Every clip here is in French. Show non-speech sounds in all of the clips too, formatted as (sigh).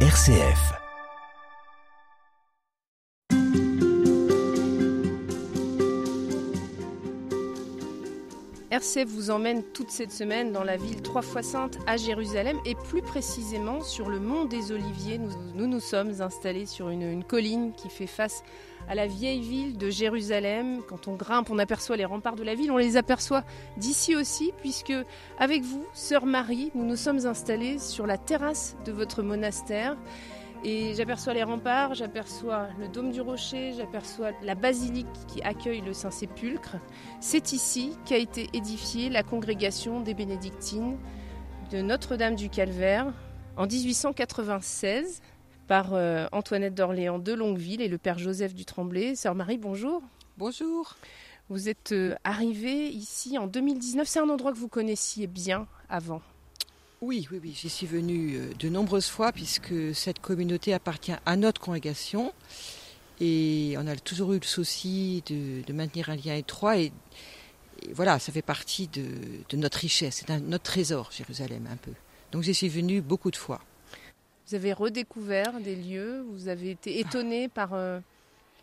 RCF. RCF vous emmène toute cette semaine dans la ville trois fois sainte à Jérusalem et plus précisément sur le mont des Oliviers. Nous nous, sommes installés sur une, une, colline qui fait face à la vieille ville de Jérusalem. Quand on grimpe, on aperçoit les remparts de la ville. On les aperçoit d'ici aussi puisque avec vous, sœur Marie, nous nous sommes installés sur la terrasse de votre monastère. Et j'aperçois les remparts, j'aperçois le dôme du rocher, j'aperçois la basilique qui accueille le Saint-Sépulcre. C'est ici qu'a été édifiée la congrégation des bénédictines de Notre-Dame du Calvaire en 1896 par euh, Antoinette d'Orléans de Longueville et le père Joseph du Tremblay. Sœur Marie, bonjour. Bonjour. Vous êtes euh, arrivée ici en 2019. C'est un endroit que vous connaissiez bien avant. Oui, oui, oui, j'y suis venue de nombreuses fois puisque cette communauté appartient à notre congrégation et on a toujours eu le souci de, de maintenir un lien étroit et, et, voilà, ça fait partie de, de notre richesse, c'est notre trésor, Jérusalem un peu. Donc j'y suis venue beaucoup de fois. Vous avez redécouvert des lieux, vous avez été étonné par euh,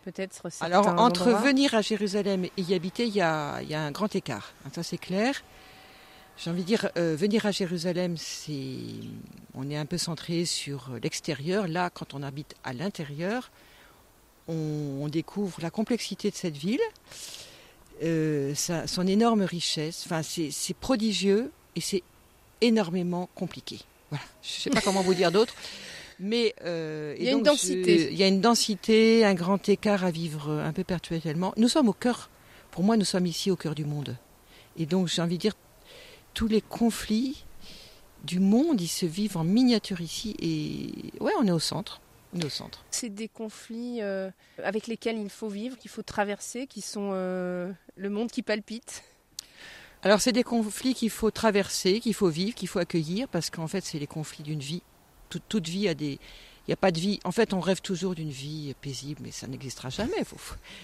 peut-être Alors entre endroits. venir à Jérusalem et y habiter, il y a, il y a un grand écart, ça c'est clair. J'ai envie de dire, euh, venir à Jérusalem, c'est, on est un peu centré sur l'extérieur. Là, quand on habite à l'intérieur, on, on, découvre la complexité de cette ville, euh, sa, son énorme richesse. Enfin, c'est prodigieux et c'est énormément compliqué. Voilà. Je ne sais pas comment vous dire d'autre. Mais euh, il y a une densité. Il y a une densité, un grand écart à vivre un peu perpétuellement. Nous sommes au cœur. Pour moi, nous sommes ici au cœur du monde. Et donc, j'ai envie de dire, tous les conflits du monde, ils se vivent en miniature ici. Et ouais, on est au centre. On est au centre. C'est des conflits euh, avec lesquels il faut vivre, qu'il faut traverser, qui sont euh, le monde qui palpite. Alors, c'est des conflits qu'il faut traverser, qu'il faut vivre, qu'il faut accueillir, parce qu'en fait, c'est les conflits d'une vie. Toute, toute, vie a des. Il n'y a pas de vie. En fait, on rêve toujours d'une vie paisible, mais ça n'existera jamais. Faut...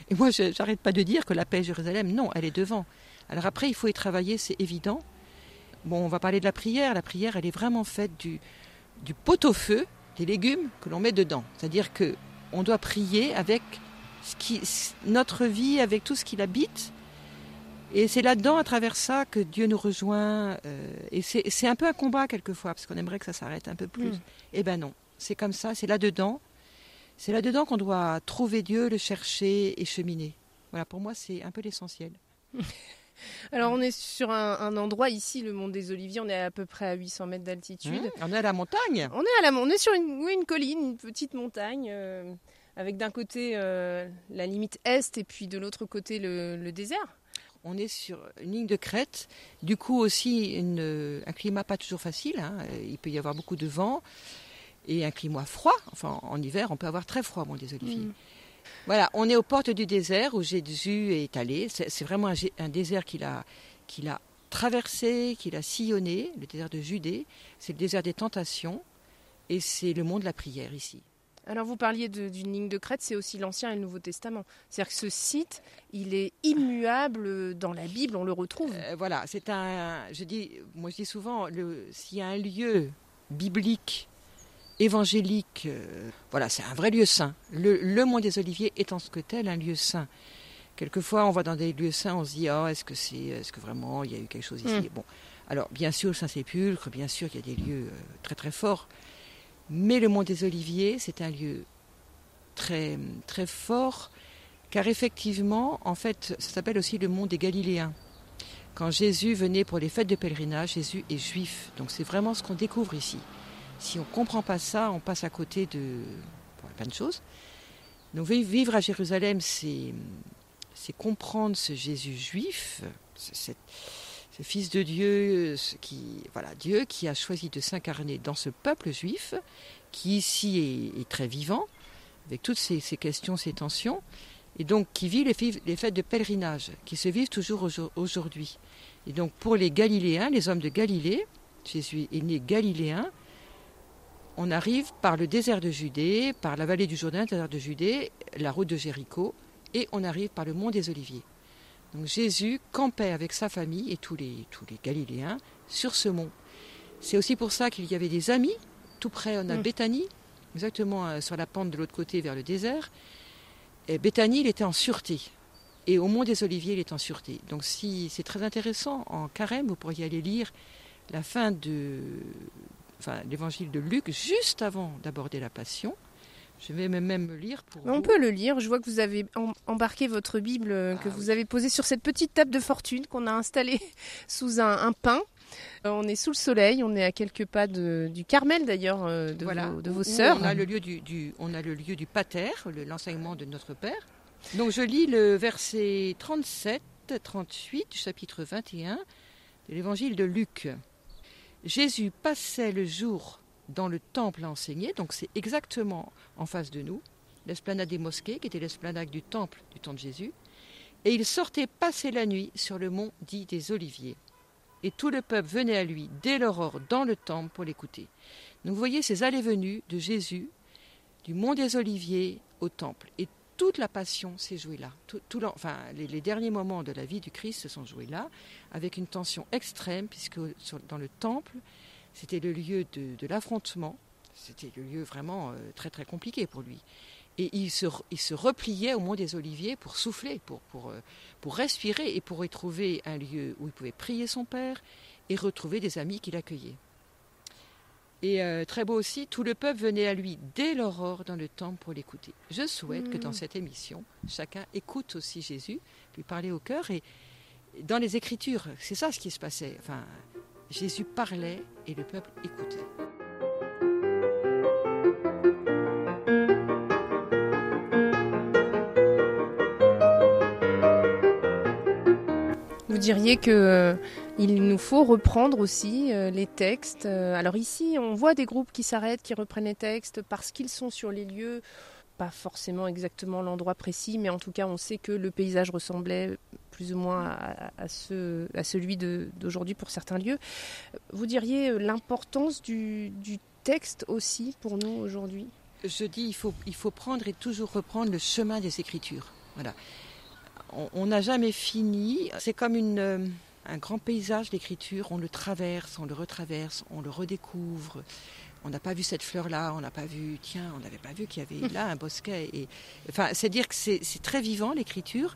Et moi, je n'arrête pas de dire que la paix Jérusalem, non, elle est devant. Alors après, il faut y travailler, c'est évident. Bon, on va parler de la prière. La prière, elle est vraiment faite du, du pot-au-feu, des légumes que l'on met dedans. C'est-à-dire que on doit prier avec ce qui, notre vie, avec tout ce qui l'habite. Et c'est là-dedans, à travers ça, que Dieu nous rejoint. Euh, et c'est un peu un combat quelquefois, parce qu'on aimerait que ça s'arrête un peu plus. Mm. Eh ben non, c'est comme ça, c'est là-dedans. C'est là-dedans qu'on doit trouver Dieu, le chercher et cheminer. Voilà, pour moi, c'est un peu l'essentiel. (laughs) Alors on est sur un, un, endroit ici, le mont des Oliviers, on est à peu près à 800 mètres d'altitude. Mmh, on est à la montagne? On est à la, on est sur une, oui, une colline, une petite montagne, euh, avec d'un côté euh, la limite est et puis de l'autre côté le, le, désert. On est sur une ligne de crête, du coup aussi une, un climat pas toujours facile. Hein. Il peut y avoir beaucoup de vent et un climat froid. Enfin, en hiver, on peut avoir très froid au mont des Oliviers. Mmh. Voilà, on est aux portes du désert où Jésus est allé. C'est vraiment un, un désert qu'il a, qu'il a traversé, qu'il a sillonné, le désert de Judée. C'est le désert des tentations et c'est le monde de la prière ici. Alors vous parliez d'une ligne de crête, c'est aussi l'Ancien et le Nouveau Testament. C'est-à-dire que ce site, il est immuable dans la Bible, on le retrouve. Euh, voilà, c'est un. Je dis, moi je dis souvent, s'il y a un lieu biblique évangélique, euh, voilà, c'est un vrai lieu saint. Le, le, Mont des Oliviers est en ce que tel un lieu saint. Quelquefois, on va dans des lieux saints, on se dit, oh, est-ce que c'est, est-ce que vraiment il y a eu quelque chose ici? Mm. Bon, alors bien sûr, Saint-Sépulcre, bien sûr, il y a des lieux euh, très très forts, mais le Mont des Oliviers, c'est un lieu très très fort, car effectivement, en fait, ça s'appelle aussi le Mont des Galiléens. Quand Jésus venait pour les fêtes de pèlerinage, Jésus est juif, donc c'est vraiment ce qu'on découvre ici. Si on ne comprend pas ça, on passe à côté de bon, plein de choses. Donc vivre à Jérusalem, c'est comprendre ce Jésus juif, ce, Fils de Dieu, qui, voilà, Dieu qui a choisi de s'incarner dans ce peuple juif, qui ici est, est très vivant, avec toutes ces, ces, questions, ces tensions, et donc qui vit les, les fêtes de pèlerinage, qui se vivent toujours aujourd'hui. Et donc pour les Galiléens, les hommes de Galilée, Jésus est né galiléen, on arrive par le désert de Judée, par la vallée du Jourdain, le désert de Judée, la route de Jéricho, et on arrive par le mont des Oliviers. Donc Jésus campait avec sa famille et tous les, tous les Galiléens sur ce mont. C'est aussi pour ça qu'il y avait des amis. Tout près, on a mmh. Béthanie, exactement euh, sur la pente de l'autre côté vers le désert. Et Béthanie, il était en sûreté. Et au Mont des Oliviers, il est en sûreté. Donc si c'est très intéressant, en carême, vous pourriez aller lire la fin de enfin, l'évangile de Luc, juste avant d'aborder la Passion. Je vais même le lire pour. On peut le lire. Je vois que vous avez embarqué votre Bible euh, que ah vous avez posée sur cette petite table de fortune qu'on a installée (laughs) sous un, un pin. Euh, on est sous le soleil, on est à quelques pas du Carmel d'ailleurs, euh, de, vos, de vos sœurs. On a le lieu du, on a le lieu du pater, l'enseignement de notre Père. Donc je lis le verset 37, 38 du chapitre 21 de l'évangile de Luc. Jésus passait le jour dans le temple à enseigner, donc c'est exactement en face de nous, l'esplanade des mosquées, qui était l'esplanade du temple du temps de Jésus, et il sortait passer la nuit sur le mont dit des Oliviers. Et tout le peuple venait à lui dès l'aurore dans le temple pour l'écouter. Donc vous voyez ces allées-venues de Jésus, du mont des Oliviers au temple. Toute la passion s'est jouée là. Tout, enfin, les, derniers moments de la vie du Christ se sont joués là, avec une tension extrême, puisque dans le temple, c'était le lieu de, l'affrontement. C'était le lieu vraiment euh, très très compliqué pour lui. Et il se, il se repliait au mont des Oliviers pour souffler, pour, pour, euh, pour respirer et pour y trouver un lieu où il pouvait prier son Père et retrouver des amis qui l'accueillaient. Et euh, très beau aussi, tout le peuple venait à lui dès l'aurore dans le temple pour l'écouter. Je souhaite que dans mm. cette émission, chacun écoute aussi Jésus, lui parler au cœur. Et dans les Écritures, c'est ça ce qui se passait. Enfin, Jésus parlait et le peuple écoutait. Vous diriez que euh, il nous faut reprendre aussi euh, les textes. Euh, alors ici, on voit des groupes qui s'arrêtent, qui reprennent les textes parce qu'ils sont sur les lieux, pas forcément exactement l'endroit précis, mais en tout cas, on sait que le paysage ressemblait plus ou moins à, ce, à celui d'aujourd'hui pour certains lieux. Vous diriez l'importance du, texte aussi pour nous aujourd'hui? Je dis, il faut, il faut prendre et toujours reprendre le chemin des Écritures. Voilà on n'a jamais fini. C'est comme une, euh, un grand paysage d'écriture. On le traverse, on le retraverse, on le redécouvre. On n'a pas vu cette fleur-là, on n'a pas vu, tiens, on n'avait pas vu qu'il y avait là un bosquet. Et, enfin, c'est dire que c'est très vivant l'écriture.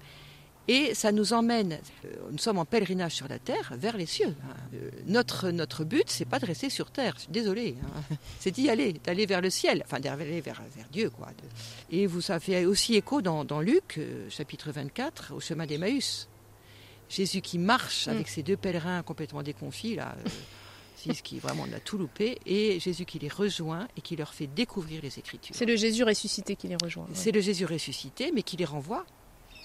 Et ça nous emmène, euh, nous sommes en pèlerinage sur la terre vers les cieux. Hein. Euh, notre, notre but, c'est pas de rester sur terre, désolé, hein. (laughs) c'est d'y aller, d'aller vers le ciel, enfin d'aller vers, vers Dieu. quoi. Et vous, ça fait aussi écho dans, dans Luc, euh, chapitre 24, au chemin d'Emmaüs. Jésus qui marche avec mm. ses deux pèlerins complètement déconfits, là, (laughs) ce qui vraiment on a tout loupé, et Jésus qui les rejoint et qui leur fait découvrir les Écritures. C'est le Jésus ressuscité qui les rejoint. C'est le Jésus ressuscité, mais qui les renvoie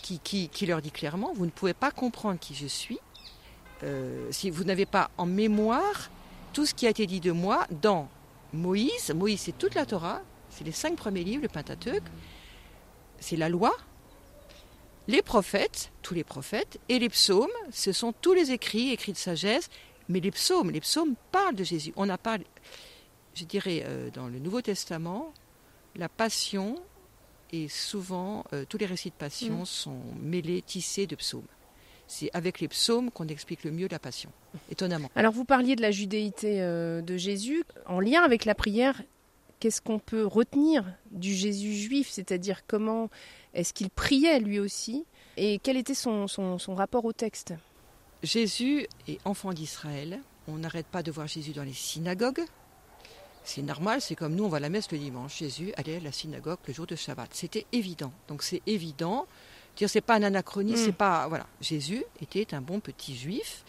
qui, leur dit clairement, vous ne pouvez pas comprendre qui je suis euh, si vous n'avez pas en mémoire tout ce qui a été dit de moi dans Moïse. Moïse, c'est toute la Torah, c'est les cinq premiers livres, le Pentateuque, c'est la loi, les prophètes, tous les prophètes, et les psaumes, ce sont tous les écrits, écrits de sagesse, mais les psaumes, les psaumes parlent de Jésus. On n'a pas, je dirais, euh, dans le Nouveau Testament, la passion et souvent euh, tous les récits de passion mm. sont mêlés, tissés de psaumes. C'est avec les psaumes qu'on explique le mieux la passion, étonnamment. Alors vous parliez de la judéité euh, de Jésus. En lien avec la prière, qu'est-ce qu'on peut retenir du Jésus juif C'est-à-dire comment est-ce qu'il priait lui aussi Et quel était son, son, son rapport au texte? Jésus est enfant d'Israël. On n'arrête pas de voir Jésus dans les synagogues, c'est normal, c'est comme nous, on va à la messe le dimanche. Jésus allait à la synagogue le jour de Shabbat. C'était évident. Donc c'est évident. Dire c'est pas un anachronisme, c'est mm. pas voilà. Jésus était un bon petit juif.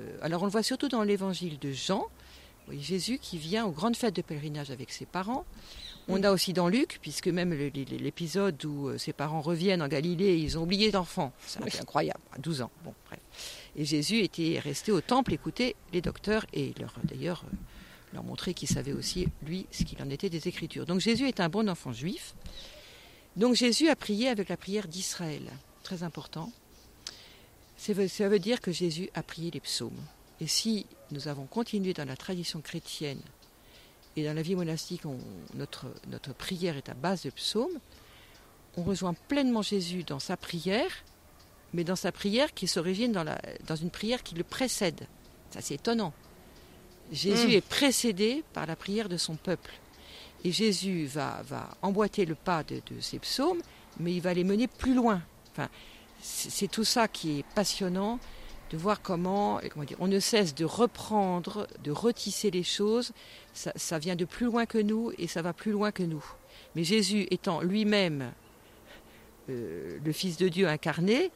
Euh, alors on le voit surtout dans l'évangile de Jean. Jésus qui vient aux grandes fêtes de pèlerinage avec ses parents. On a aussi dans Luc, puisque même l'épisode où euh, ses parents reviennent en Galilée, ils ont oublié d'enfants. C'est incroyable, à 12 ans. Bon, bref. Et Jésus était resté au temple écouter les docteurs et leur d'ailleurs euh, leur montrer qu'il savait aussi, lui, ce qu'il en était des Écritures. Donc Jésus est un bon enfant juif. Donc Jésus a prié avec la prière d'Israël, très important. Ça veut dire que Jésus a prié les psaumes. Et si nous avons continué dans la tradition chrétienne et dans la vie monastique, notre, notre prière est à base de psaumes, on rejoint pleinement Jésus dans sa prière, mais dans sa prière qui s'origine dans, dans une prière qui le précède. Ça, c'est étonnant. Jésus mm. est précédé par la prière de son peuple. Et Jésus va, va emboîter le pas de, de ces psaumes, mais il va les mener plus loin. Enfin, c'est tout ça qui est passionnant, de voir comment, comment dire, on ne cesse de reprendre, de retisser les choses. Ça, ça, vient de plus loin que nous et ça va plus loin que nous. Mais Jésus étant lui-même euh, le Fils de Dieu incarné,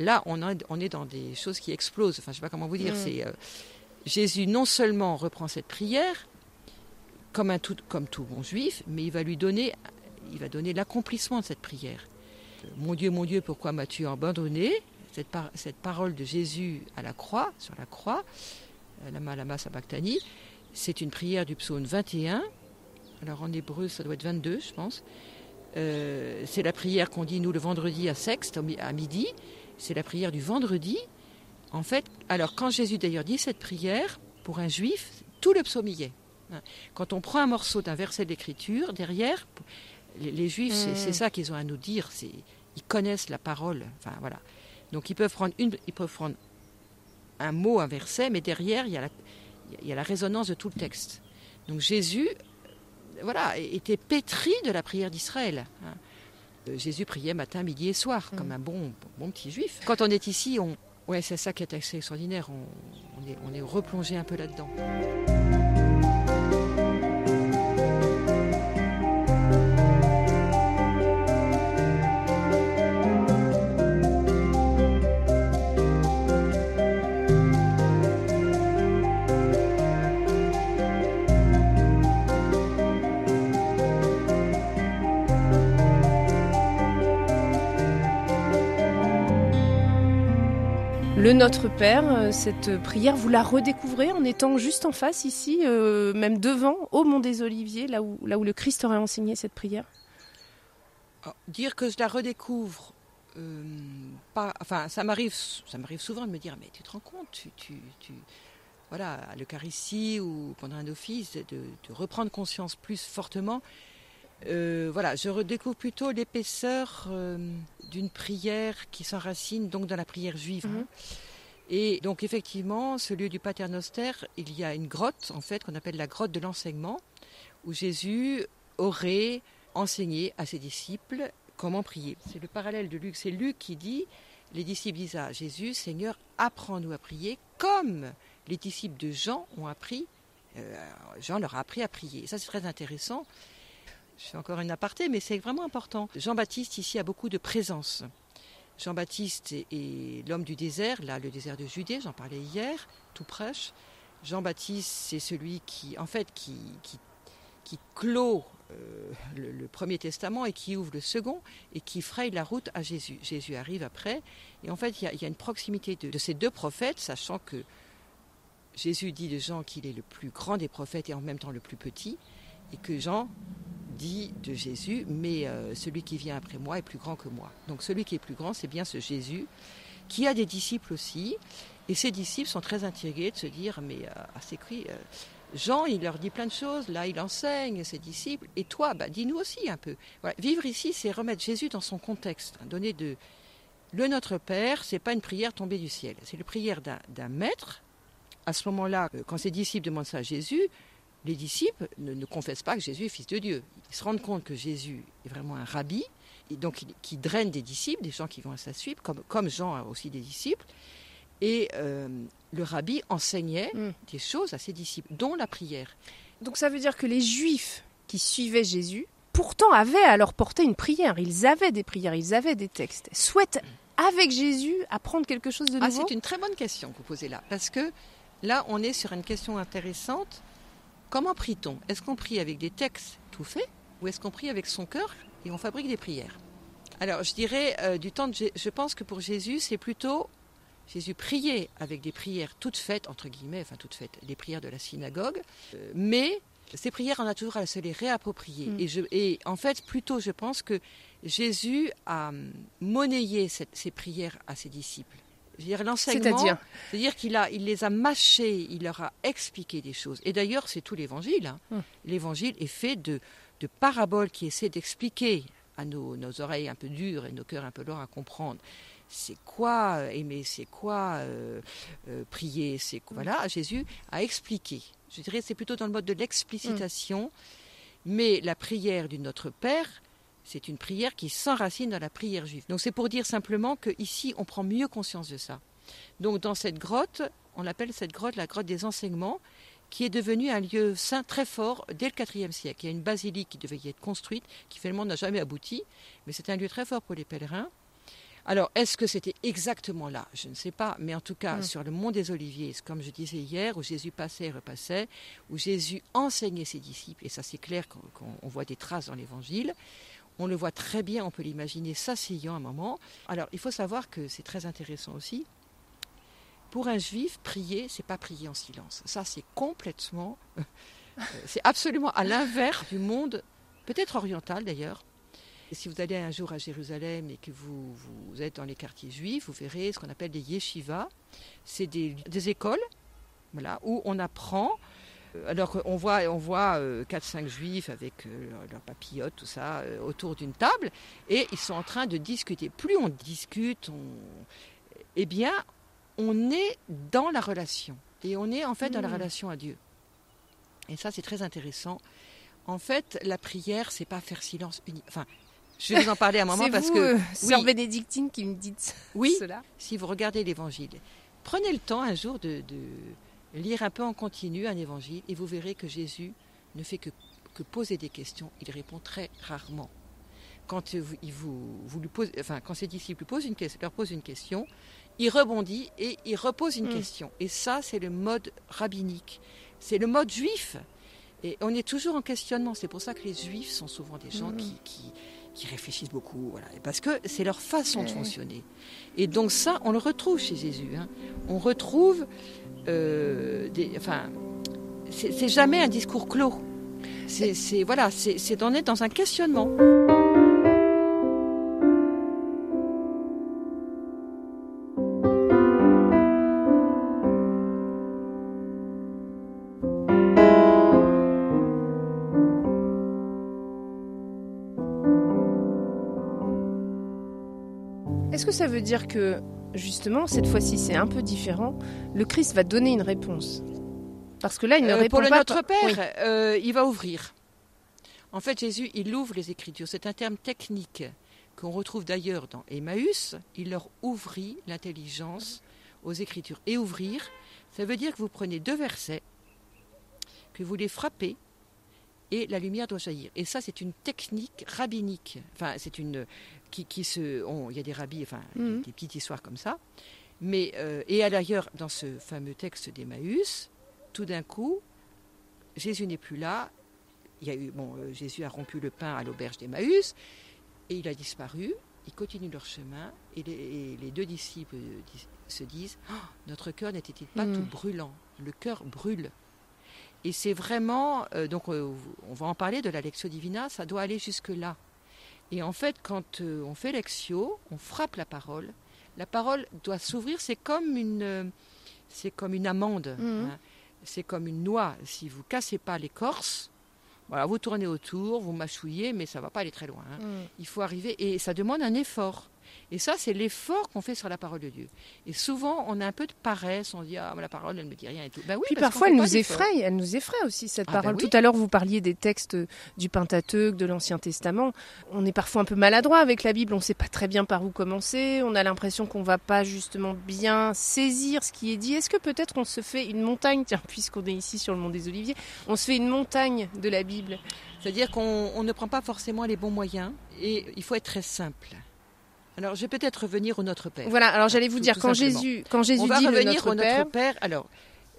là, on, a, on, est dans des choses qui explosent. Enfin, je ne sais pas comment vous dire. Mm. C'est euh, Jésus non seulement reprend cette prière comme un tout, comme tout bon juif, mais il va lui donner, il va donner l'accomplissement de cette prière. Mon Dieu, mon Dieu, pourquoi m'as-tu abandonné? Cette, par, cette, parole de Jésus à la croix, sur la croix, euh, Lama Lama Sabachthani, c'est une prière du psaume 21. Alors en hébreu, ça doit être 22, je pense. Euh, c'est la prière qu'on dit nous le vendredi à Sexte, à midi. C'est la prière du vendredi. En fait, alors quand Jésus d'ailleurs dit cette prière, pour un juif, tout le psaume y est. Hein. Quand on prend un morceau d'un verset d'écriture, derrière, les, les juifs, mmh. c'est ça qu'ils ont à nous dire. Ils connaissent la parole. Enfin voilà. Donc ils peuvent prendre une, ils peuvent prendre un mot, un verset, mais derrière il y a la, il y a la résonance de tout le texte. Donc Jésus voilà, était pétri de la prière d'Israël. Hein. Euh, Jésus priait matin, midi et soir, comme mm. un bon, bon petit juif. Quand on est ici, on, ouais, c'est ça qui est assez extraordinaire, on, on, est, on est replongé un peu là-dedans. Le Notre Père, euh, cette prière, vous la redécouvrez en étant juste en face ici, euh, même devant, au Mont des Oliviers, là où, le Christ aurait enseigné cette prière? Oh, Dire que je la redécouvre, euh, pas, enfin, ça m'arrive, souvent de me dire, mais tu te rends compte, tu, tu, voilà, à l'Eucharistie ou pendant un office, de, reprendre conscience plus fortement. Euh, voilà, je redécouvre plutôt l'épaisseur euh, d'une prière qui s'enracine donc dans la prière juive. Mm -hmm. Et donc effectivement, ce lieu du Paternoster, il y a une grotte en fait qu'on appelle la grotte de l'enseignement, où Jésus aurait enseigné à ses disciples comment prier. C'est le parallèle de Luc. C'est Luc qui dit, les disciples disent à Jésus, Seigneur, apprends-nous à prier comme les disciples de Jean ont appris, euh, Jean leur a appris à prier. Et ça c'est très intéressant. Je encore une aparté, mais c'est vraiment important. Jean-Baptiste ici a beaucoup de présence. Jean-Baptiste est, l'homme du désert, là le désert de Judée, j'en parlais hier, tout proche. Jean-Baptiste, c'est celui qui, en fait, qui, clôt euh, le, Premier Testament et qui ouvre le second et qui fraye la route à Jésus. Jésus arrive après. Et en fait, il y, a une proximité de, ces deux prophètes, sachant que Jésus dit de Jean qu'il est le plus grand des prophètes et en même temps le plus petit, et que Jean dit de Jésus, mais euh, celui qui vient après moi est plus grand que moi. Donc celui qui est plus grand, c'est bien ce Jésus, qui a des disciples aussi, et ces disciples sont très intrigués de se dire, mais euh, ses cris, euh, Jean, il leur dit plein de choses, là il enseigne ses disciples, et toi, bah, dis-nous aussi un peu. Vivre ici, c'est remettre Jésus dans son contexte, hein, donner de... Le Notre Père, c'est pas une prière tombée du ciel, c'est la prière d'un maître. À ce moment-là, quand ses disciples demandent ça à Jésus, les disciples ne, ne, confessent pas que Jésus est fils de Dieu. Ils se rendent compte que Jésus est vraiment un rabbi, et donc qui draine des disciples, des gens qui vont à sa suite, comme, comme Jean a aussi des disciples. Et euh, le rabbi enseignait mm. des choses à ses disciples, dont la prière. Donc ça veut dire que les juifs qui suivaient Jésus, pourtant avaient à leur portée une prière. Ils avaient des prières, ils avaient des textes. Souhaitent, avec Jésus, apprendre quelque chose de ah, nouveau? C'est une très bonne question que vous posez là, parce que là, on est sur une question intéressante Comment prie-t-on? Est-ce qu'on prie avec des textes tout faits ou est-ce qu'on prie avec son cœur et on fabrique des prières? Alors, je dirais, euh, du temps de je pense que pour Jésus, c'est plutôt Jésus priait avec des prières toutes faites, entre guillemets, enfin toutes faites, les prières de la synagogue, euh, mais ces prières, on a toujours à se les réapproprier. Mm. Et, je, et, en fait, plutôt, je pense que Jésus a monnayé cette, ces prières à ses disciples l'enseignement, c'est-à-dire, c'est-à-dire qu'il a, il les a mâchés, il leur a expliqué des choses. Et d'ailleurs, c'est tout l'Évangile. Hein. Hum. L'évangile est fait de, de, paraboles qui essaient d'expliquer à nos, nos, oreilles un peu dures et nos cœurs un peu lourds à comprendre. C'est quoi euh, aimer, c'est quoi euh, euh, prier, c'est voilà. Jésus a expliqué. Je dirais c'est plutôt dans le mode de l'explicitation. Hum. Mais la prière du Notre Père, c'est une prière qui s'enracine dans la prière juive. Donc c'est pour dire simplement qu'ici, on prend mieux conscience de ça. Donc dans cette grotte, on appelle cette grotte la grotte des enseignements, qui est devenue un lieu saint très fort dès le IVe siècle. Il y a une basilique qui devait y être construite, qui finalement n'a jamais abouti, mais c'est un lieu très fort pour les pèlerins. Alors, est-ce que c'était exactement là? Je ne sais pas, mais en tout cas, mm. sur le mont des Oliviers, comme je disais hier, où Jésus passait et repassait, où Jésus enseignait ses disciples, et ça c'est clair qu'on voit des traces dans l'Évangile, on le voit très bien, on peut l'imaginer s'asseyant un moment. Alors, il faut savoir que c'est très intéressant aussi. Pour un juif, prier, c'est pas prier en silence. Ça, c'est complètement. (laughs) c'est absolument à l'inverse du monde, peut-être oriental d'ailleurs, si vous allez un jour à Jérusalem et que vous, vous êtes dans les quartiers juifs, vous verrez ce qu'on appelle des yeshivas. C'est des, écoles voilà, où on apprend. Euh, alors on voit, on voit 4-5 euh, juifs avec euh, leurs papillotes, tout ça, autour d'une table, et ils sont en train de discuter. Plus on discute, on... eh bien, on est dans la relation. Et on est en fait dans la mmh. relation à Dieu. Et ça, c'est très intéressant. En fait, la prière, c'est pas faire silence unique. Enfin, je vais vous en parler un (laughs) moment parce que. Euh, sœur bénédictine qui me dit oui, cela. Si vous regardez l'évangile, prenez le temps un jour de, lire un peu en continu un évangile et vous verrez que Jésus ne fait que, poser des questions. Il répond très rarement. Quand, il vous, lui pose, enfin, quand ses disciples posent une, leur posent une question, il rebondit et il repose une mm. question. Et ça, c'est le mode rabbinique. C'est le mode juif. Et on est toujours en questionnement. C'est pour ça que les juifs sont souvent des gens mm. qui qui réfléchissent beaucoup, voilà, parce que c'est leur façon de fonctionner. Et donc ça, on le retrouve chez Jésus. Hein. On retrouve, euh, des, enfin, c'est jamais un discours clos. C'est voilà, c'est d'en être dans un questionnement. Ça veut dire que, justement, cette fois-ci c'est un peu différent, le Christ va donner une réponse Parce que là, il ne euh, répond pour le Notre Père, euh, il va ouvrir. En fait, Jésus, il ouvre les Écritures. C'est un terme technique qu'on retrouve d'ailleurs dans Emmaüs. Il leur ouvrit l'intelligence aux Écritures. Et ouvrir, ça veut dire que vous prenez deux versets, que vous les frappez, et la lumière doit jaillir. Et ça, c'est une technique rabbinique. Enfin, c'est une qui, se, il y a des rabbis, enfin, mhm. des petites histoires comme ça. Mais euh, et d'ailleurs, dans ce fameux texte d'Emmaüs, tout d'un coup, Jésus n'est plus là. Il y a eu, bon, euh, Jésus a rompu le pain à l'auberge d'Emmaüs et il a disparu. Ils continuent leur chemin et les, deux disciples se disent oh, Notre cœur n'était-il pas mhm. tout brûlant? Le cœur brûle. Et c'est vraiment, euh, donc on va en parler de la Lectio Divina, ça doit aller jusque-là. Et en fait, quand euh, on fait l'exio, on frappe la parole. La parole doit s'ouvrir. C'est comme une, euh, c'est comme une amande. Mhm. Hein. C'est comme une noix. Si vous cassez pas l'écorce, voilà, vous tournez autour, vous mâchouillez, mais ça va pas aller très loin. Hein. Mhm. Il faut arriver et ça demande un effort. Et ça, c'est l'effort qu'on fait sur la parole de Dieu. Et souvent, on a un peu de paresse, on dit ah la parole, elle ne me dit rien et tout. Ben oui, Puis parfois, elle nous effraie, elle nous effraie aussi cette ah, ben parole. Tout à l'heure, vous parliez des textes du Pentateuque, de l'Ancien Testament. On est parfois un peu maladroit avec la Bible, on ne sait pas très bien par où commencer. On a l'impression qu'on va pas justement bien saisir ce qui est dit. Est-ce que peut-être on se fait une montagne, tiens, puisqu'on est ici sur le mont des Oliviers, on se fait une montagne de la Bible? C'est-à-dire qu'on ne prend pas forcément les bons moyens et il faut être très simple. Alors, je vais peut-être revenir au Notre Père. Voilà, alors j'allais vous dire, quand Jésus, quand Jésus On va dit revenir le Notre au Père... Notre Père. Alors,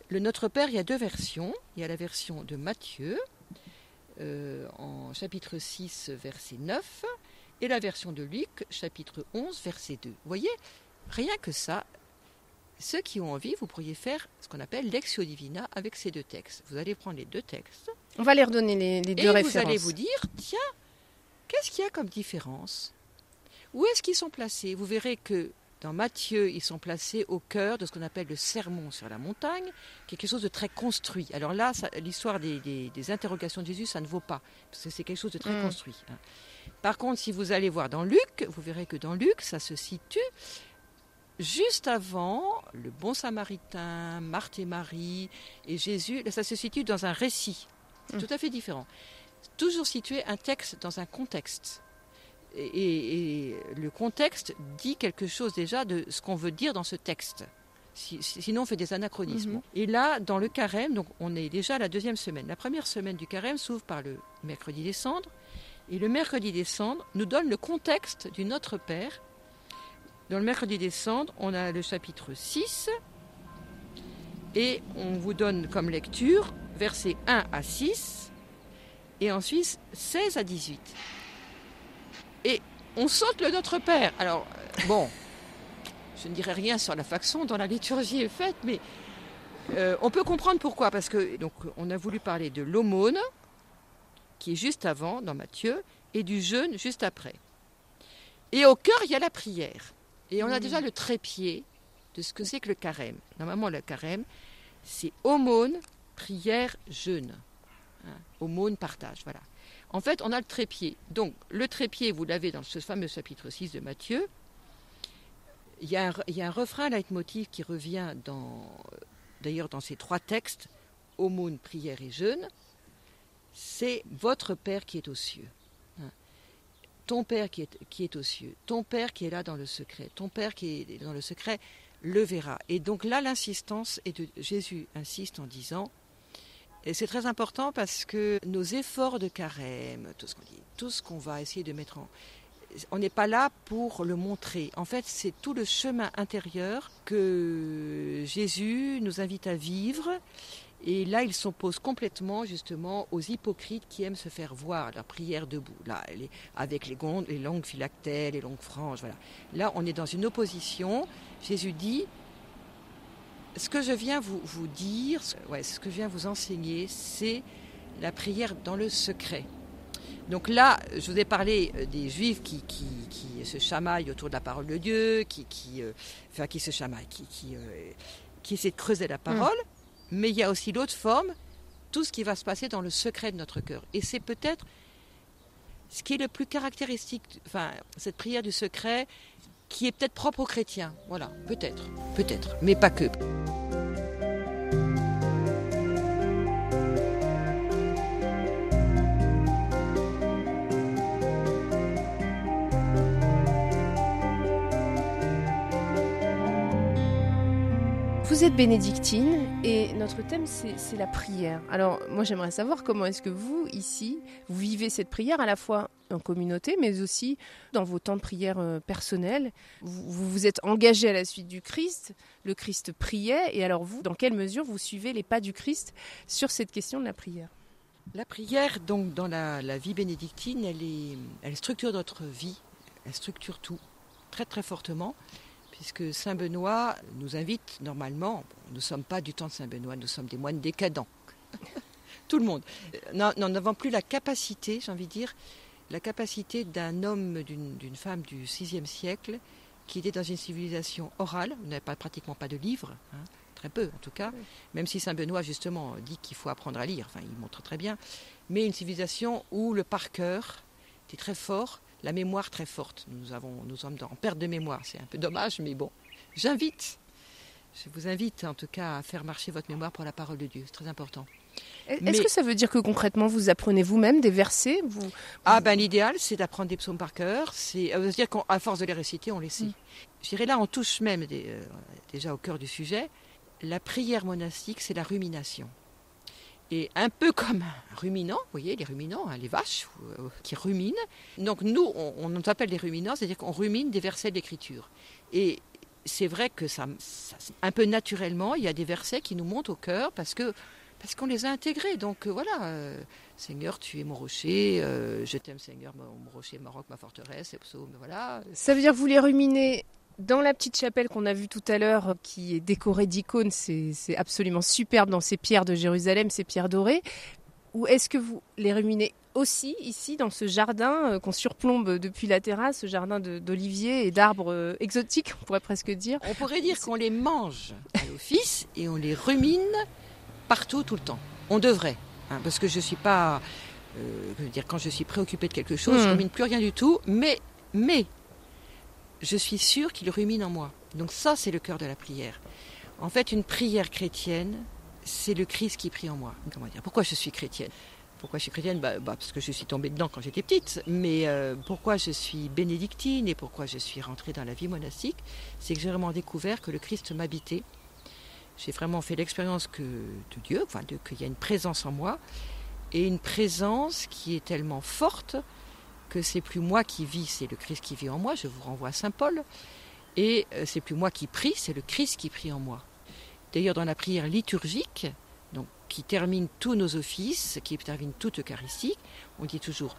le Notre Père, il y a deux versions. Il y a la version de Matthieu, euh, en chapitre 6, verset 9, et la version de Luc, chapitre 11, verset 2. Vous voyez, rien que ça, ceux qui ont envie, vous pourriez faire ce qu'on appelle l'exio divina avec ces deux textes. Vous allez prendre les deux textes. On va les redonner les, les deux et références. Vous allez vous dire, tiens, qu'est-ce qu'il y a comme différence? Où est-ce qu'ils sont placés? Vous verrez que dans Matthieu, ils sont placés au cœur de ce qu'on appelle le sermon sur la montagne, quelque chose de très construit. Alors là, l'histoire des, interrogations de Jésus, ça ne vaut pas, parce que c'est quelque chose de très mm. construit. Hein. Par contre, si vous allez voir dans Luc, vous verrez que dans Luc, ça se situe juste avant le bon samaritain, Marthe et Marie et Jésus. Là, ça se situe dans un récit. C'est mm. tout à fait différent. toujours situer un texte dans un contexte. Et, et le contexte dit quelque chose déjà de ce qu'on veut dire dans ce texte. Si- si- sinon, on fait des anachronismes. Mhm. Et là, dans le carême, donc on est déjà à la deuxième semaine. La première semaine du carême s'ouvre par le mercredi des cendres. Et le mercredi des cendres nous donne le contexte du Notre Père. Dans le mercredi des cendres, on a le chapitre 6. Et on vous donne comme lecture versets 1 à 6. Et ensuite 16 à 18. Et on saute le Notre Père. Alors, euh, bon, (laughs) je ne dirai rien sur la façon dont la liturgie est faite, mais euh, on peut comprendre pourquoi. Parce que donc, on a voulu parler de l'aumône, qui est juste avant, dans Matthieu, et du jeûne juste après. Et au cœur, il y a la prière. Et on a Mm. déjà le trépied de ce que c'est que le carême. Normalement, le carême, c'est aumône, prière, jeûne. Hein, aumône, partage, voilà. En fait, on a le trépied. Donc, le trépied, vous l'avez dans ce fameux chapitre 6 de Matthieu. Il y a un, un refrain leitmotiv qui revient d'ailleurs dans ces trois textes, aumône, prière et jeûne. C'est votre Père qui est aux cieux. Hein. Ton Père qui est, qui est aux cieux. Ton Père qui est là dans le secret. Ton Père qui est dans le secret le verra. Et donc là, l'insistance est de Jésus insiste en disant, et c'est très important parce que nos efforts de carême, tout ce qu'on dit, tout ce qu'on va essayer de mettre en, on n'est pas là pour le montrer. En fait, c'est tout le chemin intérieur que Jésus nous invite à vivre. Et là, il s'oppose complètement justement aux hypocrites qui aiment se faire voir leur prière debout, là, avec les, gonds- les longues phylactères, les longues franges. Voilà. Là, on est dans une opposition. Jésus dit ce que je viens vous, vous dire, ce- ouais, ce que je viens vous enseigner, c'est la prière dans le secret. Donc là, je vous ai parlé euh, des juifs qui, qui, qui se chamaillent autour de la parole de Dieu, qui, qui, euh, enfin, qui se chamaillent, qui, qui, euh, qui essaient de creuser la parole. Mais il y a aussi l'autre forme, tout ce qui va se passer dans le secret de notre cœur. Et c'est peut-être ce qui est le plus caractéristique, enfin, cette prière du secret, qui est peut-être propre aux chrétiens. Voilà, peut-être, peut-être, mais pas que. Vous êtes bénédictine et notre thème c'est la prière. Alors moi j'aimerais savoir comment est-ce que vous ici vous vivez cette prière à la fois en communauté mais aussi dans vos temps de prière euh, personnels. Vous, vous êtes engagé à la suite du Christ, le Christ priait et alors vous dans quelle mesure vous suivez les pas du Christ sur cette question de la prière? La prière, donc, dans la, la vie bénédictine, elle, est, elle structure notre vie, elle structure tout, très très fortement, puisque Saint Benoît nous invite normalement, nous ne sommes pas du temps de Saint Benoît, nous sommes des moines décadents. (laughs) tout le monde. Euh, n'en- N'en avons plus la capacité, j'ai envie de dire, la capacité d'un homme, d'une d'une femme du VIe siècle, qui était dans une civilisation orale, on n'avait pas, pratiquement pas de livres, hein, très peu en tout cas, même si Saint Benoît justement dit qu'il faut apprendre à lire, enfin il montre très bien, mais une civilisation où le par cœur était très fort, la mémoire très forte. Nous, avons, nous sommes en perte de mémoire, c'est un peu dommage, mais bon, j'invite, je vous invite en tout cas à faire marcher votre mémoire pour la parole de Dieu, c'est très important. Est-ce Mais- que ça veut dire que concrètement vous apprenez vous-même des versets vous... Ah ben l'idéal c'est d'apprendre des psaumes par cœur, c'est à dire qu'à force de les réciter on les sait. Mm. Je dirais là on touche même des- euh, déjà au cœur du sujet, la prière monastique c'est la rumination. Et un peu comme un ruminant, vous voyez les ruminants, hein, les vaches euh, qui ruminent. Donc nous on, nous appelle des ruminants, c'est-à-dire qu'on rumine des versets de l'écriture. Et c'est vrai que ça, un peu naturellement il y a des versets qui nous montent au cœur parce que parce qu'on les a intégrés. Donc euh, voilà. euh, Seigneur, tu es mon rocher, je t'aime Seigneur, mon, mon rocher, ma roc, ma forteresse, et psaume, voilà. Ça veut dire que vous les ruminez dans la petite chapelle qu'on a vue tout à l'heure, euh, qui est décorée d'icônes, c'est absolument superbe dans ces pierres de Jérusalem, ces pierres dorées. Ou est-ce que vous les ruminez aussi ici, dans ce jardin euh, qu'on surplombe depuis la terrasse, ce jardin d'oliviers et d'arbres euh, exotiques, on pourrait presque dire? On pourrait dire qu'on les mange à l'office et on les rumine partout, tout le temps. On devrait, hein, parce que je suis pas, euh, je veux dire, quand je suis préoccupée de quelque chose, je Hmm. rumine plus rien du tout, mais, mais, je suis sûre qu'il rumine en moi. Donc ça, c'est le cœur de la prière. En fait, une prière chrétienne, c'est le Christ qui prie en moi. Comment dire? Pourquoi je suis chrétienne? Pourquoi je suis chrétienne? Bah, bah, Parce que je suis tombée dedans quand j'étais petite. Mais euh, pourquoi je suis bénédictine et pourquoi je suis rentrée dans la vie monastique? C'est que j'ai vraiment découvert que le Christ m'habitait. J'ai vraiment fait l'expérience que de Dieu, qu'il y a une présence en moi et une présence qui est tellement forte que c'est plus moi qui vis, c'est le Christ qui vit en moi. Je vous renvoie à Saint Paul. Et euh, c'est plus moi qui prie, c'est le Christ qui prie en moi. D'ailleurs, dans la prière liturgique, donc, qui termine tous nos offices, qui termine toute Eucharistique, on dit toujours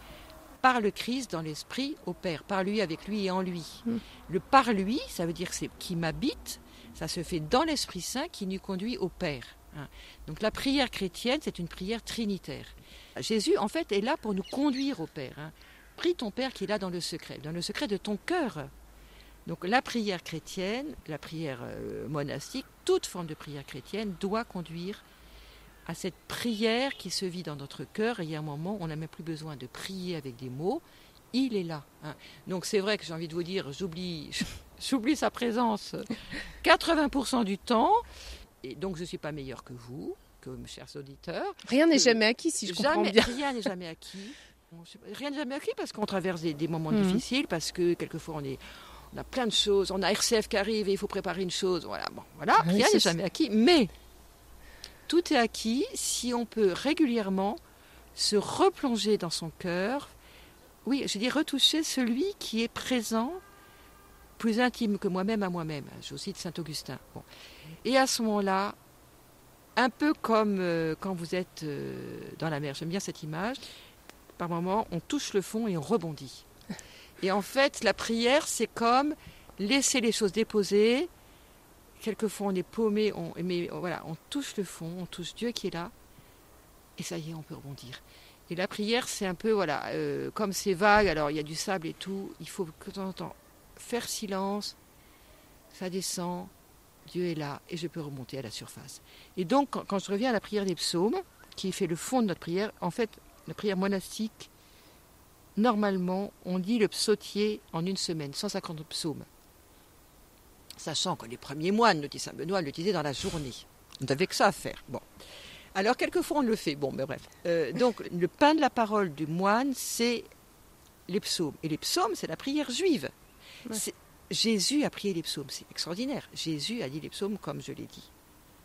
par le Christ dans l'esprit au Père, par lui, avec lui et en lui. Mm. Le par lui, ça veut dire c'est qui m'habite, ça se fait dans l'Esprit Saint qui nous conduit au Père. Hein. Donc la prière chrétienne, c'est une prière trinitaire. Jésus, en fait, est là pour nous conduire au Père. Hein. Prie ton Père qui est là dans le secret, dans le secret de ton cœur. Donc la prière chrétienne, la prière euh, monastique, toute forme de prière chrétienne doit conduire à cette prière qui se vit dans notre cœur. Et il y a un moment, on n'a même plus besoin de prier avec des mots. Il est là. Hein. Donc c'est vrai que j'ai envie de vous dire, j'oublie, (laughs) j'oublie sa présence 80% du temps. Et donc je ne suis pas meilleure que vous, que mes chers auditeurs. Rien n'est jamais acquis, si je comprends bien. Rien n'est jamais acquis. Rien n'est jamais acquis parce qu'on traverse des, moments mhm. difficiles, parce que quelquefois on est on a plein de choses, on a RCF qui arrive et il faut préparer une chose. Voilà, bon, voilà, rien n'est jamais acquis. Mais tout est acquis si on peut régulièrement se replonger dans son cœur. Oui, je dis retoucher celui qui est présent, plus intime que moi-même à moi-même. Je cite Saint Augustin. Bon. Et à ce moment-là, un peu comme euh, quand vous êtes euh, dans la mer, j'aime bien cette image, moment, on touche le fond et on rebondit. Et en fait, la prière, c'est comme laisser les choses déposer. Quelquefois, on est paumé, on, mais voilà, on touche le fond, on touche Dieu qui est là, et ça y est, on peut rebondir. Et la prière, c'est un peu, voilà, euh, comme c'est vague, alors il y a du sable et tout, il faut que de temps en temps faire silence, ça descend, Dieu est là, et je peux remonter à la surface. Et donc, quand, quand je reviens à la prière des psaumes, qui fait le fond de notre prière, en fait, la prière monastique, normalement, on dit le psautier en une semaine, 150 psaumes. Sachant que les premiers moines, nous dit Saint Benoît, le disaient dans la journée. On n'avait que ça à faire. Bon. Alors, quelquefois, on le fait. Bon, mais bref. Euh, donc, le pain de la parole du moine, c'est les psaumes. Et les psaumes, c'est la prière juive. Jésus a prié les psaumes. C'est extraordinaire. Jésus a dit les psaumes comme je l'ai dit.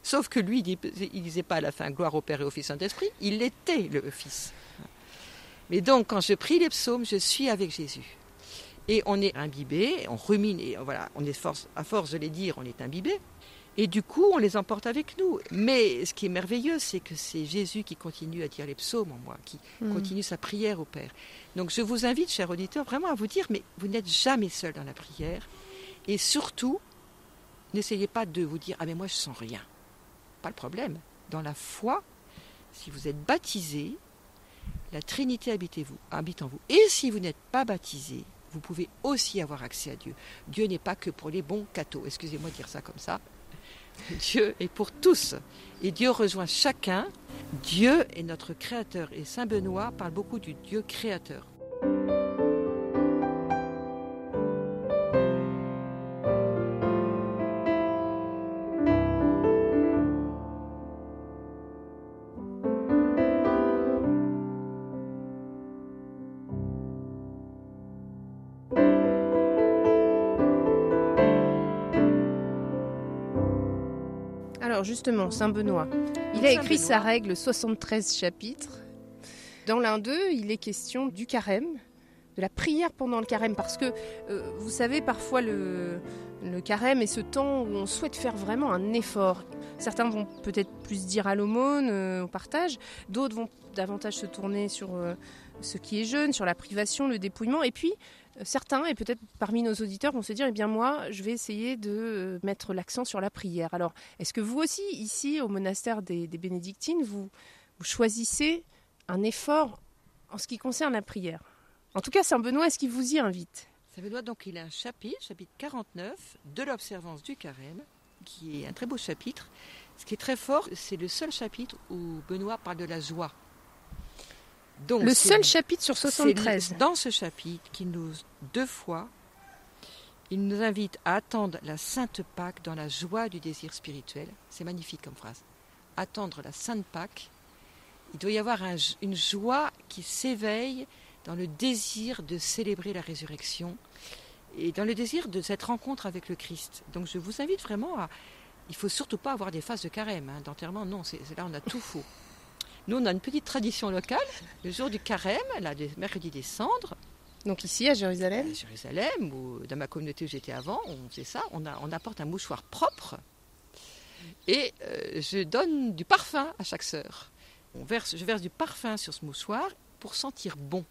Sauf que lui, il ne disait pas à la fin gloire au Père et au Fils Saint-Esprit. Il était le Fils. Mais donc, quand je prie les psaumes, je suis avec Jésus. Et on est imbibé, on rumine, et voilà, on est force, à force de les dire, on est imbibé. Et du coup, on les emporte avec nous. Mais ce qui est merveilleux, c'est que c'est Jésus qui continue à dire les psaumes en moi, qui hmm. continue sa prière au Père. Donc je vous invite, chers auditeurs, vraiment à vous dire, mais vous n'êtes jamais seul dans la prière. Et surtout, n'essayez pas de vous dire, ah mais moi je sens rien. Pas le problème. Dans la foi, si vous êtes baptisé, la Trinité habite, en vous. Et si vous n'êtes pas baptisé, vous pouvez aussi avoir accès à Dieu. Dieu n'est pas que pour les bons cathos, excusez-moi de dire ça comme ça. Dieu est pour tous. Et Dieu rejoint chacun. Dieu est notre créateur. Et Saint Benoît parle beaucoup du Dieu créateur. Justement, Saint Benoît, il a écrit sa règle 73 chapitres. Dans l'un d'eux, il est question du carême, de la prière pendant le carême, parce que euh, vous savez, parfois le, le carême est ce temps où on souhaite faire vraiment un effort. Certains vont peut-être plus dire à l'aumône, euh, au partage, d'autres vont davantage se tourner sur euh, ce qui est jeune, sur la privation, le dépouillement, et puis certains, et peut-être parmi nos auditeurs, vont se dire, eh bien moi, je vais essayer de euh, mettre l'accent sur la prière. Alors, est-ce que vous aussi, ici, au monastère des, Bénédictines, vous, choisissez un effort en ce qui concerne la prière? En tout cas, Saint Benoît, est-ce qu'il vous y invite? Saint Benoît, donc, il a un chapitre, chapitre 49, de l'observance du carême, qui est un très beau chapitre. Ce qui est très fort, c'est le seul chapitre où Benoît parle de la joie le seul chapitre sur 73. Dans ce chapitre, qui nous, deux fois, il nous invite à attendre la Sainte Pâque dans la joie du désir spirituel. C'est magnifique comme phrase. Attendre la Sainte Pâque il doit y avoir une joie qui s'éveille dans le désir de célébrer la résurrection et dans le désir de cette rencontre avec le Christ. Donc je vous invite vraiment à... Il faut surtout pas avoir des phases de carême, hein, d'enterrement, non, c'est là on a tout faux. Nous, on a une petite tradition locale, le jour du carême, là, le mercredi des cendres. Donc ici, à Jérusalem À Jérusalem, ou dans ma communauté où j'étais avant, on faisait ça, on, on apporte un mouchoir propre et euh, je donne du parfum à chaque sœur. On verse, je verse du parfum sur ce mouchoir pour sentir bon.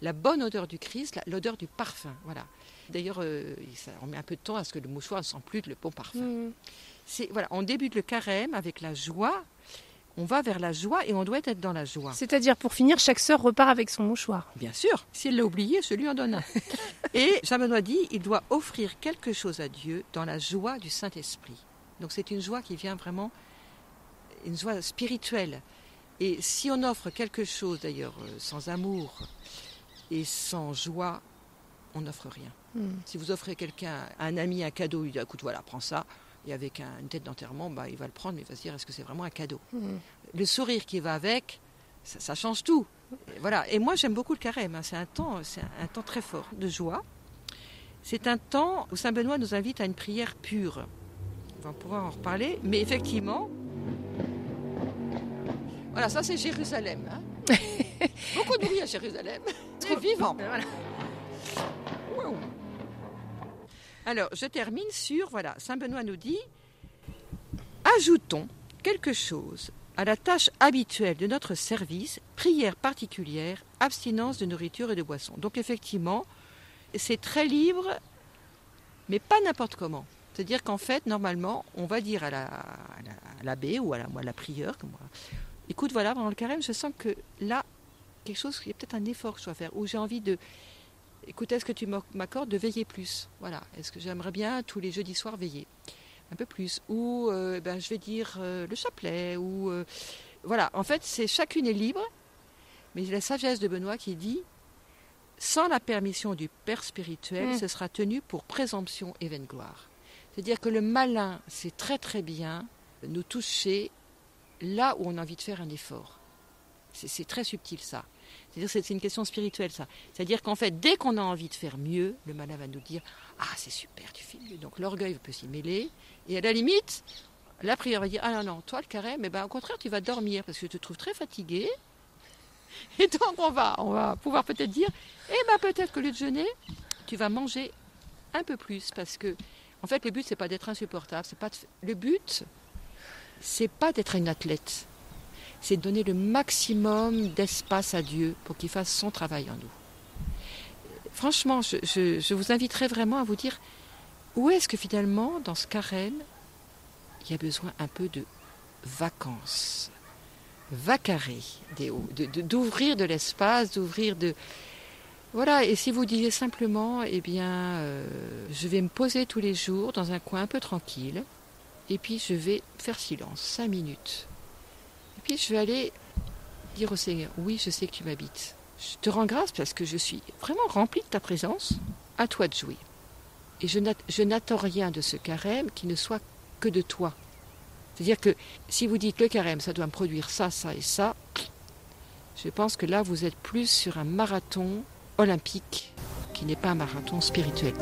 La bonne odeur du Christ, l'odeur du parfum. Voilà. D'ailleurs, euh, on met un peu de temps à ce que le mouchoir ne sent plus le bon parfum. Mmh. Voilà, on débute le carême avec la joie. On va vers la joie et on doit être dans la joie. C'est-à-dire, pour finir, chaque sœur repart avec son mouchoir. Bien sûr. Si elle l'a oublié, je lui en donne un. (laughs) et Jean Benoît dit il doit offrir quelque chose à Dieu dans la joie du Saint-Esprit. Donc c'est une joie qui vient vraiment, une joie spirituelle. Et si on offre quelque chose d'ailleurs euh, sans amour et sans joie, on n'offre rien. Hmm. Si vous offrez quelqu'un, un ami, un cadeau, il dit écoute voilà, prends ça. Et avec une tête d'enterrement, bah, il va le prendre, mais il va se dire est-ce que c'est vraiment un cadeau hmm. Le sourire qui va avec, ça, change tout. Et voilà. Et moi j'aime beaucoup le carême. Hein. C'est un temps, c'est un temps très fort de joie. C'est un temps où Saint Benoît nous invite à une prière pure on va pouvoir en reparler. Mais effectivement, voilà, ça c'est Jérusalem. Hein. (laughs) Beaucoup de bruit à Jérusalem. Très vivant. (laughs) Alors, je termine sur, voilà, Saint Benoît nous dit, ajoutons quelque chose à la tâche habituelle de notre service, prière particulière, abstinence de nourriture et de boisson. Donc effectivement, c'est très libre, mais pas n'importe comment. C'est-à-dire qu'en fait, normalement, on va dire à l'abbé la, ou à la, moi, la prieure, comme moi, écoute, voilà, pendant le carême, je sens que là, quelque chose, il y a peut-être un effort que je dois faire, ou j'ai envie de, écoute, est-ce que tu m'accordes de veiller plus? Voilà, est-ce que j'aimerais bien tous les jeudis soirs veiller un peu plus? Ou euh, ben, je vais dire euh, le chapelet, ou... Euh, voilà, en fait, c'est chacune est libre, mais la sagesse de Benoît qui dit, sans la permission du Père spirituel, mmh. ce sera tenu pour présomption et vaine gloire. C'est-à-dire que le malin sait très très bien nous toucher là où on a envie de faire un effort. C'est très subtil ça. C'est-à-dire c'est une question spirituelle ça. C'est-à-dire qu'en fait, dès qu'on a envie de faire mieux, le malin va nous dire Ah, c'est super, tu fais mieux. Donc l'orgueil peut s'y mêler. Et à la limite, la prière va dire Ah non, non, toi le carême, mais ben, au contraire, tu vas dormir parce que je te trouve très fatigué. Et donc on va, on va pouvoir peut-être dire Eh ben peut-être que le jeûner, tu vas manger un peu plus parce que en fait, le but, c'est pas d'être insupportable. C'est pas Le but, c'est pas d'être une athlète. C'est de donner le maximum d'espace à Dieu pour qu'il fasse son travail en nous. Franchement, je, vous inviterai vraiment à vous dire où est-ce que finalement, dans ce carême, il y a besoin un peu de vacances, vacaré, d'ouvrir de, de l'espace, d'ouvrir de, voilà, et si vous disiez simplement, eh bien, euh, je vais me poser tous les jours dans un coin un peu tranquille, et puis je vais faire silence, cinq minutes. Je vais aller dire au Seigneur, oui, je sais que tu m'habites. Je te rends grâce parce que je suis vraiment rempli de ta présence, à toi de jouer. Et je n'attends rien de ce carême qui ne soit que de toi. C'est-à-dire que si vous dites le carême, ça doit me produire ça, ça et ça, je pense que là, vous êtes plus sur un marathon olympique qui n'est pas un marathon spirituel.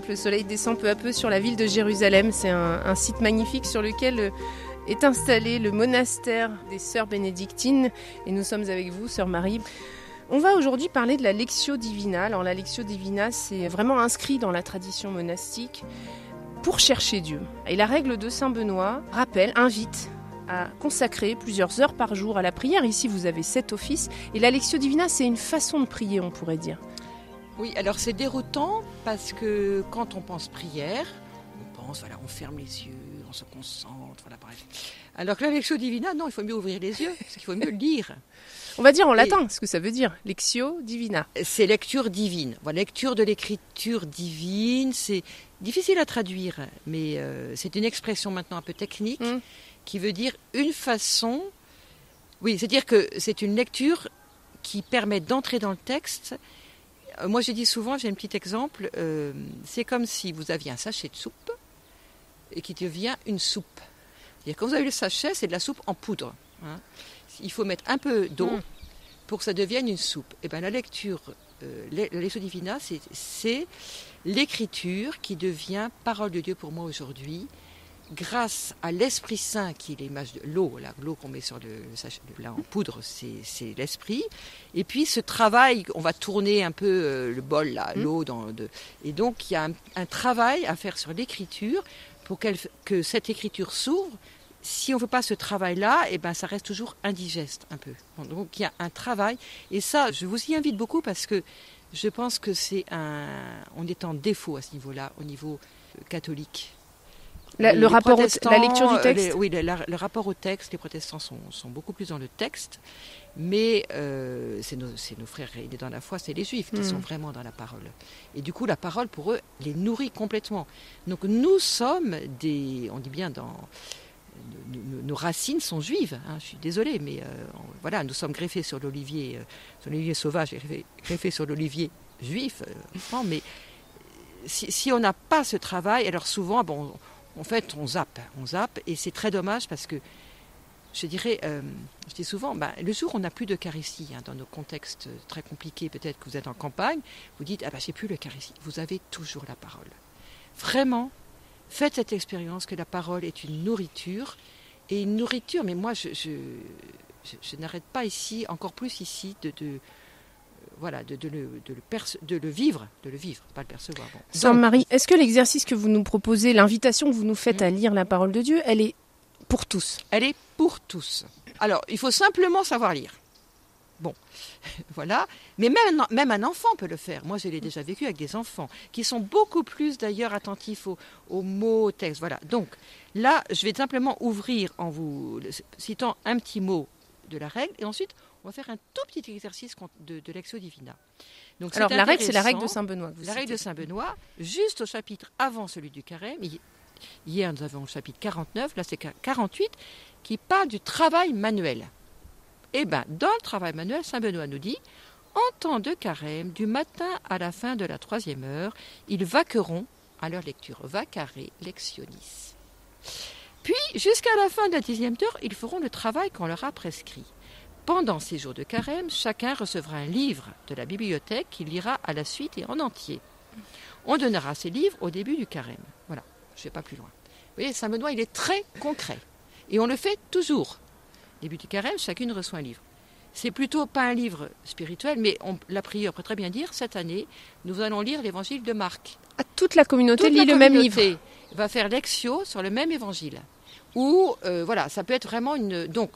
Que le soleil descend peu à peu sur la ville de Jérusalem. C'est un, un site magnifique sur lequel euh, est installé le monastère des sœurs bénédictines et nous sommes avec vous, sœur Marie. On va aujourd'hui parler de la Lectio Divina. Alors la Lectio Divina, c'est vraiment inscrit dans la tradition monastique pour chercher Dieu. Et la règle de Saint Benoît rappelle, invite à consacrer plusieurs heures par jour à la prière. Ici, vous avez sept offices. Et la Lectio Divina, c'est une façon de prier, on pourrait dire. Oui, alors c'est déroutant parce que quand on pense prière, on pense, voilà, on ferme les yeux, on se concentre, voilà, bref. Alors que la Lectio Divina, non, il faut mieux ouvrir les yeux, parce qu'il faut mieux lire. On va dire en latin ce que ça veut dire, Lectio Divina. C'est lecture divine. Voilà, lecture de l'écriture divine, c'est difficile à traduire, mais euh, c'est une expression maintenant un peu technique. Mm. qui veut dire une façon. Oui, c'est-à-dire que c'est une lecture qui permet d'entrer dans le texte. Euh, moi, je dis souvent, j'ai un petit exemple, euh, c'est comme si vous aviez un sachet de soupe et qui devient une soupe. Quand vous avez le sachet, c'est de la soupe en poudre. Hein. Il faut mettre un peu d'eau mm. pour que ça devienne une soupe. Et eh bien la lecture, euh, l'Esso Divina, c'est l'écriture qui devient parole de Dieu pour moi aujourd'hui, grâce à l'Esprit Saint, qui est l'image de l'eau, l'eau qu'on met sur le, sachet là en poudre, c'est l'Esprit. Et puis ce travail, on va tourner un peu euh, le bol, là, mm. l'eau, dans, de, et donc il y a un, travail à faire sur l'écriture pour que cette écriture s'ouvre si on ne fait pas ce travail-là, eh ben, ça reste toujours indigeste un peu. Donc il y a un travail. Et ça, je vous y invite beaucoup parce que je pense que c'est un. On est en défaut à ce niveau-là, au niveau euh, le rapport la lecture du texte Oui, le, rapport au texte, les protestants sont, beaucoup plus dans le texte, mais euh, c'est nos, nos, frères aidés dans la foi, c'est les juifs qui hmm. sont vraiment dans la parole. Et du coup, la parole, pour eux, les nourrit complètement. Donc nous sommes des, on dit bien dans nos, racines sont juives. Hein, je suis désolée, mais euh, voilà, nous sommes greffés sur l'olivier, euh, sur l'olivier sauvage, et greffés sur l'olivier juif. Euh, mais si, on n'a pas ce travail, alors souvent, bon, en fait, on zappe, on zappe, et c'est très dommage parce que je dirais, je dis souvent, ben, le jour où on n'a plus d'Eucharistie, hein, dans nos contextes très compliqués, peut-être que vous êtes en campagne, vous dites, ah ben, j'ai plus l'Eucharistie. Vous avez toujours la parole. Vraiment, Faites cette expérience que la parole est une nourriture. Et une nourriture, mais moi, je, n'arrête pas ici, encore plus ici, de, euh, voilà, de, de, le, de, le de, le, vivre, de le vivre, pas le percevoir. Bon. Marie, est-ce que l'exercice que vous nous proposez, l'invitation que vous nous faites à lire la parole de Dieu, elle est pour tous? Elle est pour tous. Alors, il faut simplement savoir lire. Bon, (laughs) voilà. Mais même, même un enfant peut le faire. Moi, je l'ai déjà vécu avec des enfants qui sont beaucoup plus d'ailleurs attentifs aux, mots, aux textes. Voilà. Donc là, je vais simplement ouvrir en vous citant un petit mot de la règle et ensuite on va faire un tout petit exercice de, de Divina. Donc, Alors la règle, c'est la règle de Saint Benoît. la règle de Saint Benoît, juste au chapitre avant celui du carême. Hier, nous avons le chapitre 49, là c'est 48, qui parle du travail manuel. Eh bien, dans le travail manuel, Saint Benoît nous dit En temps de carême, du matin à la fin de la troisième heure, ils vaqueront à leur lecture. Vacare lectionis. Puis, jusqu'à la fin de la dixième heure, ils feront le travail qu'on leur a prescrit. Pendant ces jours de carême, chacun recevra un livre de la bibliothèque qu'il lira à la suite et en entier. On donnera ces livres au début du carême. Voilà, je ne vais pas plus loin. Vous voyez, Saint Benoît, il est très concret. Et on le fait toujours début du carême, chacune reçoit un livre. C'est plutôt pas un livre spirituel, mais la prière peut très bien dire cette année, nous allons lire l'évangile de Marc. À toute la communauté lit le même livre. Va faire l'exio sur le même évangile. Ou euh, voilà, ça peut être vraiment une. Donc,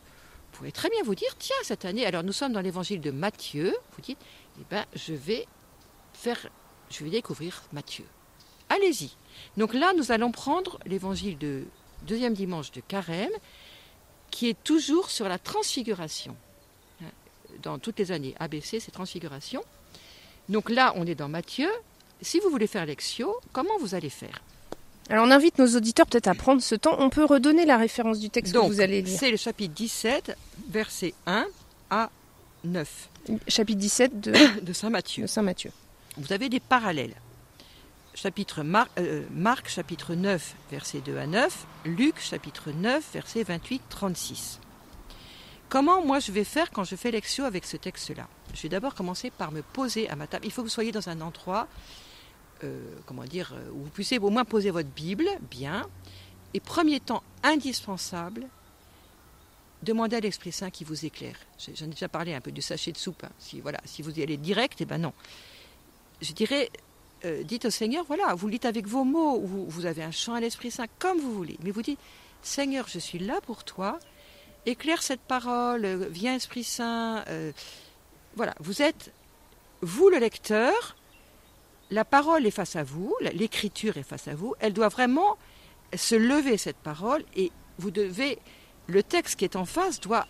vous pouvez très bien vous dire, tiens, cette année, alors nous sommes dans l'évangile de Matthieu. Vous dites, eh ben, je vais faire, je vais découvrir Matthieu. Allez-y. Donc là, nous allons prendre l'évangile de deuxième dimanche de Carême qui est toujours sur la transfiguration. Dans toutes les années, ABC, c'est transfiguration. Donc là, on est dans Matthieu. Si vous voulez faire l'Exio, comment vous allez faire? Alors on invite nos auditeurs peut-être à prendre ce temps. On peut redonner la référence du texte que vous allez lire. C'est le chapitre 17, verset 1 à 9. Chapitre 17 de, (coughs) de Saint Matthieu. De Saint Matthieu. Vous avez des parallèles chapitre euh, Marc, chapitre 9, verset 2 à 9, Luc, chapitre 9, verset 28-36. Comment moi je vais faire quand je fais l'exio avec ce texte-là? Je vais d'abord commencer par me poser à ma table. Il faut que vous soyez dans un endroit, euh, comment dire, euh, où vous puissiez au moins poser votre Bible, bien. Et premier temps indispensable, demandez à l'Esprit Saint qui vous éclaire. J'en ai déjà parlé un peu du sachet de soupe. Hein. Si, voilà, si vous y allez direct, eh ben non. Je dirais, euh, dites au Seigneur, voilà, vous dites avec vos mots, vous, avez un chant à l'Esprit Saint, comme vous voulez, mais vous dites, Seigneur, je suis là pour toi, éclaire cette parole, viens Esprit Saint. Voilà, vous êtes, vous le lecteur, la parole est face à vous, l'écriture est face à vous, elle doit vraiment se lever cette parole et vous devez, le texte qui est en face doit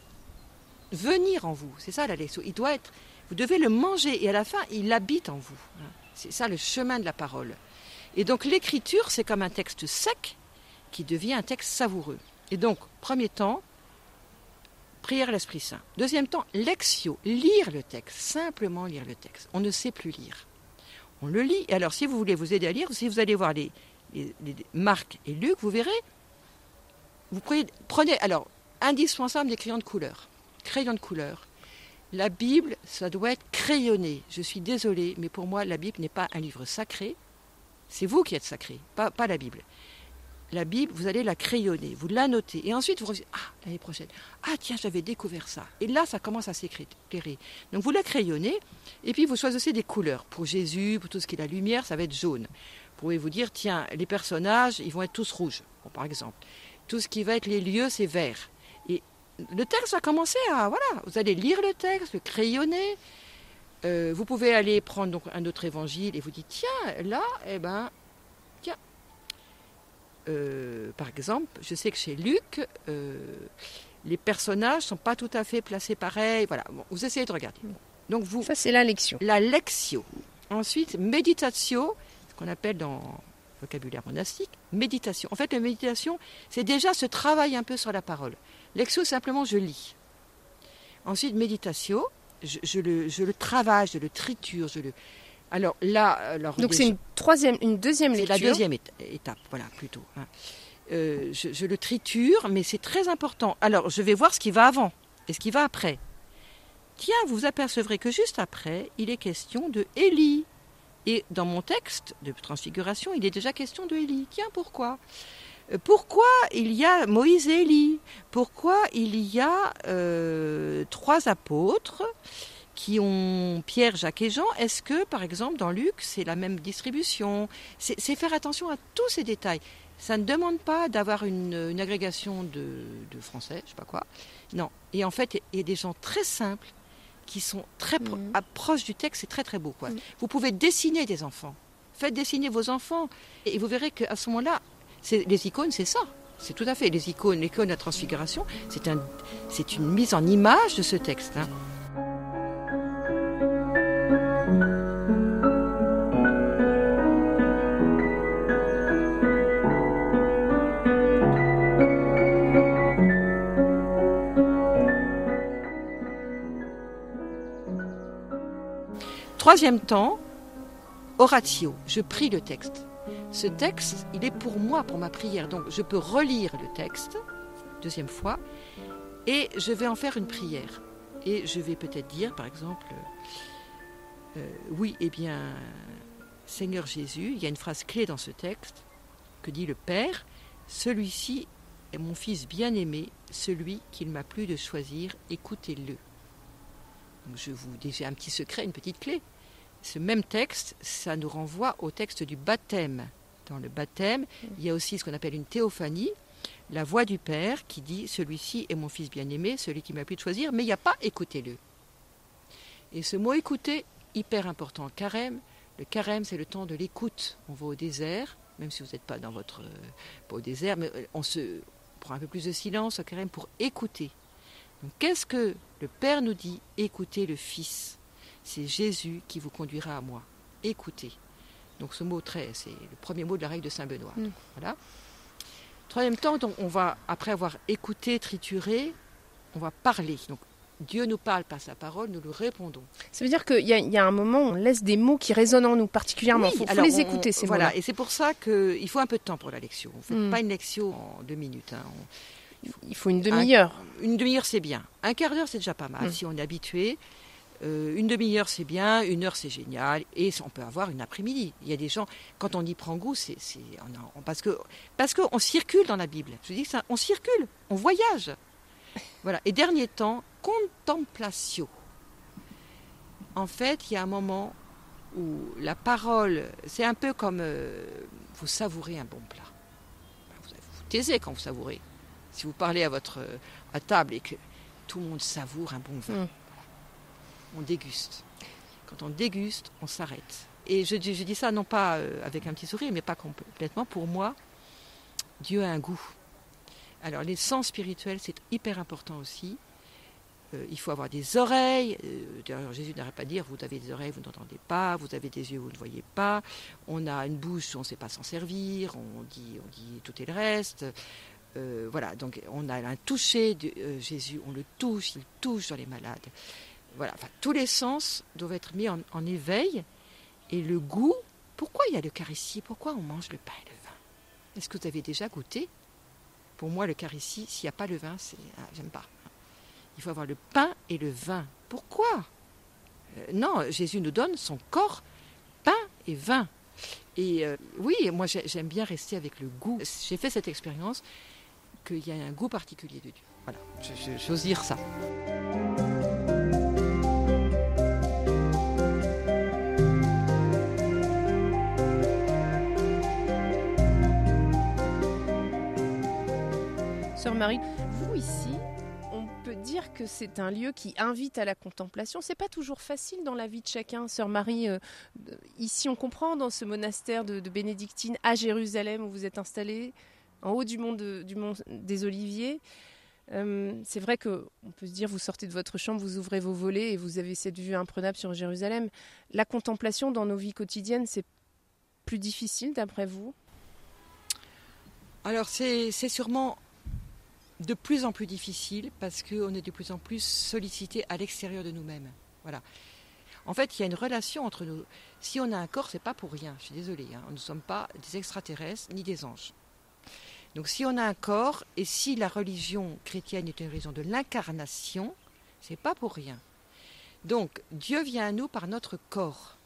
venir en vous, c'est ça la leçon, il doit être, vous devez le manger et à la fin il habite en vous. C'est ça le chemin de la parole. Et donc l'écriture, c'est comme un texte sec qui devient un texte savoureux. Et donc, premier temps, prière à l'Esprit Saint. Deuxième temps, lectio, lire le texte, simplement lire le texte. On ne sait plus lire. On le lit. Et alors, si vous voulez vous aider à lire, si vous allez voir les, les, Marc et Luc, vous verrez, vous prenez, alors, indispensable des crayons de couleur. Crayons de couleur. La Bible, ça doit être crayonné. Je suis désolée, mais pour moi, la Bible n'est pas un livre sacré. C'est vous qui êtes sacré, pas la Bible la Bible, vous allez la crayonner, vous la notez, et ensuite vous dites, ah, l'année prochaine, ah tiens, j'avais découvert ça. Et là, ça commence à s'éclairer. Donc vous la crayonnez, et puis vous choisissez des couleurs. Pour Jésus, pour tout ce qui est la lumière, ça va être jaune. Vous pouvez vous dire, tiens, les personnages, ils vont être tous rouges, par exemple. Tout ce qui va être les lieux, c'est vert. Et le texte va commencer à, voilà, vous allez lire le texte, le crayonner. Euh, vous pouvez aller prendre donc un autre évangile et vous dites, tiens, là, eh ben, euh, par exemple, je sais que chez Luc, euh, les personnages sont pas tout à fait placés pareil. Voilà, vous essayez de regarder. Donc vous. Ça c'est la lection. La lectio. Ensuite, méditatio, ce qu'on appelle dans le vocabulaire monastique, méditation. En fait, la méditation, c'est déjà ce travail un peu sur la parole. Lectio, simplement, je lis. Ensuite, méditatio, je, le, je le travaille, je le triture, je le, alors là, alors donc c'est une troisième, une deuxième lecture. La deuxième étape, voilà plutôt. Hein. Euh, je, le triture, mais c'est très important. Alors je vais voir ce qui va avant et ce qui va après. Tiens, vous apercevrez que juste après, il est question de Élie. Et dans mon texte de transfiguration, il est déjà question de Élie. Tiens, pourquoi? Euh, pourquoi il y a Moïse et Élie? Pourquoi il y a euh, trois apôtres? Qui ont Pierre, Jacques et Jean, est-ce que, par exemple, dans Luc, c'est la même distribution? C'est faire attention à tous ces détails. Ça ne demande pas d'avoir une, agrégation de, français, je sais pas quoi. Non. Et en fait, il y a des gens très simples qui sont très mmh. proches du texte, c'est très très beau. Quoi. Mmh. Vous pouvez dessiner des enfants. Faites dessiner vos enfants. Et vous verrez qu'à ce moment-là, les icônes, c'est ça. C'est tout à fait. Les icônes, l'icône de la transfiguration, c'est un, une mise en image de ce texte. Hein. Troisième temps, oratio, je prie le texte. Ce texte, il est pour moi, pour ma prière. Donc je peux relire le texte, deuxième fois, et je vais en faire une prière. Et je vais peut-être dire, par exemple, euh, oui, eh bien, Seigneur Jésus, il y a une phrase clé dans ce texte que dit le Père, celui-ci est mon fils bien-aimé, celui qu'il m'a plu de choisir, écoutez-le je vous dis un petit secret, une petite clé. Ce même texte, ça nous renvoie au texte du baptême. Dans le baptême, il y a aussi ce qu'on appelle une théophanie, la voix du Père qui dit Celui-ci est mon fils bien-aimé, celui qui m'a plu de choisir, mais il n'y a pas écoutez-le. Et ce mot écouter, hyper important. Carême, le carême, c'est le temps de l'écoute. On va au désert, même si vous n'êtes pas dans votre. pas au désert, mais on se prend un peu plus de silence au carême pour écouter qu'est-ce que le Père nous dit? Écoutez le Fils. C'est Jésus qui vous conduira à moi. Écoutez. Donc ce mot très, c'est le premier mot de la règle de Saint Benoît. Mm. Voilà. Troisième temps, donc on va, après avoir écouté, trituré, on va parler. Donc Dieu nous parle par sa parole, nous lui répondons. Ça veut dire qu'il y, y, a un moment on laisse des mots qui résonnent en nous particulièrement. Il faut, les écouter, ces Voilà, et c'est pour ça qu'il faut un peu de temps pour la lecture. On ne fait mm. pas une lecture en deux minutes. Hein. Il faut une demi-heure. Une demi-heure, c'est bien. Un quart d'heure, c'est déjà pas mal, mm. si on est habitué. Euh, une demi-heure, c'est bien. Une heure, c'est génial. Et on peut avoir une après-midi. Il y a des gens, quand on y prend goût, c'est, parce que qu'on circule dans la Bible. Je dis ça, on circule, on voyage. Voilà. Et dernier temps, contemplatio. En fait, il y a un moment où la parole, c'est un peu comme euh, vous savourez un bon plat. Vous taisez quand vous savourez. Si vous parlez à votre à table et que tout le monde savoure un bon vin, mm. On déguste. Quand on déguste, on s'arrête. Et je, dis ça non pas euh, avec un petit sourire, mais pas complètement. Pour moi, Dieu a un goût. Alors les sens spirituels, c'est hyper important aussi. Euh, il faut avoir des oreilles. Euh, Jésus n'arrête pas de dire, vous avez des oreilles, vous n'entendez pas, vous avez des yeux, vous ne voyez pas. On a une bouche, on ne sait pas s'en servir, on dit, tout et le reste. euh, voilà, donc on a un toucher de Jésus, on le touche, il touche dans les malades. Voilà, tous les sens doivent être mis en, éveil. Et le goût, pourquoi il y a l'Eucharistie? Pourquoi on mange le pain et le vin? Est-ce que vous avez déjà goûté? Pour moi, l'Eucharistie, s'il n'y a pas le vin, c'est. Ah, J'aime pas. Il faut avoir le pain et le vin. Pourquoi? Euh, Non, Jésus nous donne son corps, pain et vin. Et euh, oui, moi j'ai- j'aime bien rester avec le goût. J'ai fait cette expérience qu'il y a un goût particulier de Dieu. Voilà, j'ose dire ça. Sœur Marie, vous ici, on peut dire que c'est un lieu qui invite à la contemplation. C'est pas toujours facile dans la vie de chacun. Sœur Marie, euh, ici on comprend dans ce monastère de, de bénédictine à Jérusalem où vous êtes installée, en haut du mont, des Oliviers. Euh, c'est vrai que on peut se dire, vous sortez de votre chambre, vous ouvrez vos volets et vous avez cette vue imprenable sur Jérusalem. La contemplation dans nos vies quotidiennes, c'est plus difficile d'après vous? Alors c'est sûrement de plus en plus difficile parce qu'on est de plus en plus sollicité à l'extérieur de nous-mêmes. Voilà. En fait, il y a une relation entre nous. Si on a un corps, c'est pas pour rien. Je suis désolée. hein. Nous ne sommes pas des extraterrestres ni des anges. Donc, si on a un corps et si la religion chrétienne est une religion de l'incarnation, c'est pas pour rien. Donc, Dieu vient à nous par notre corps,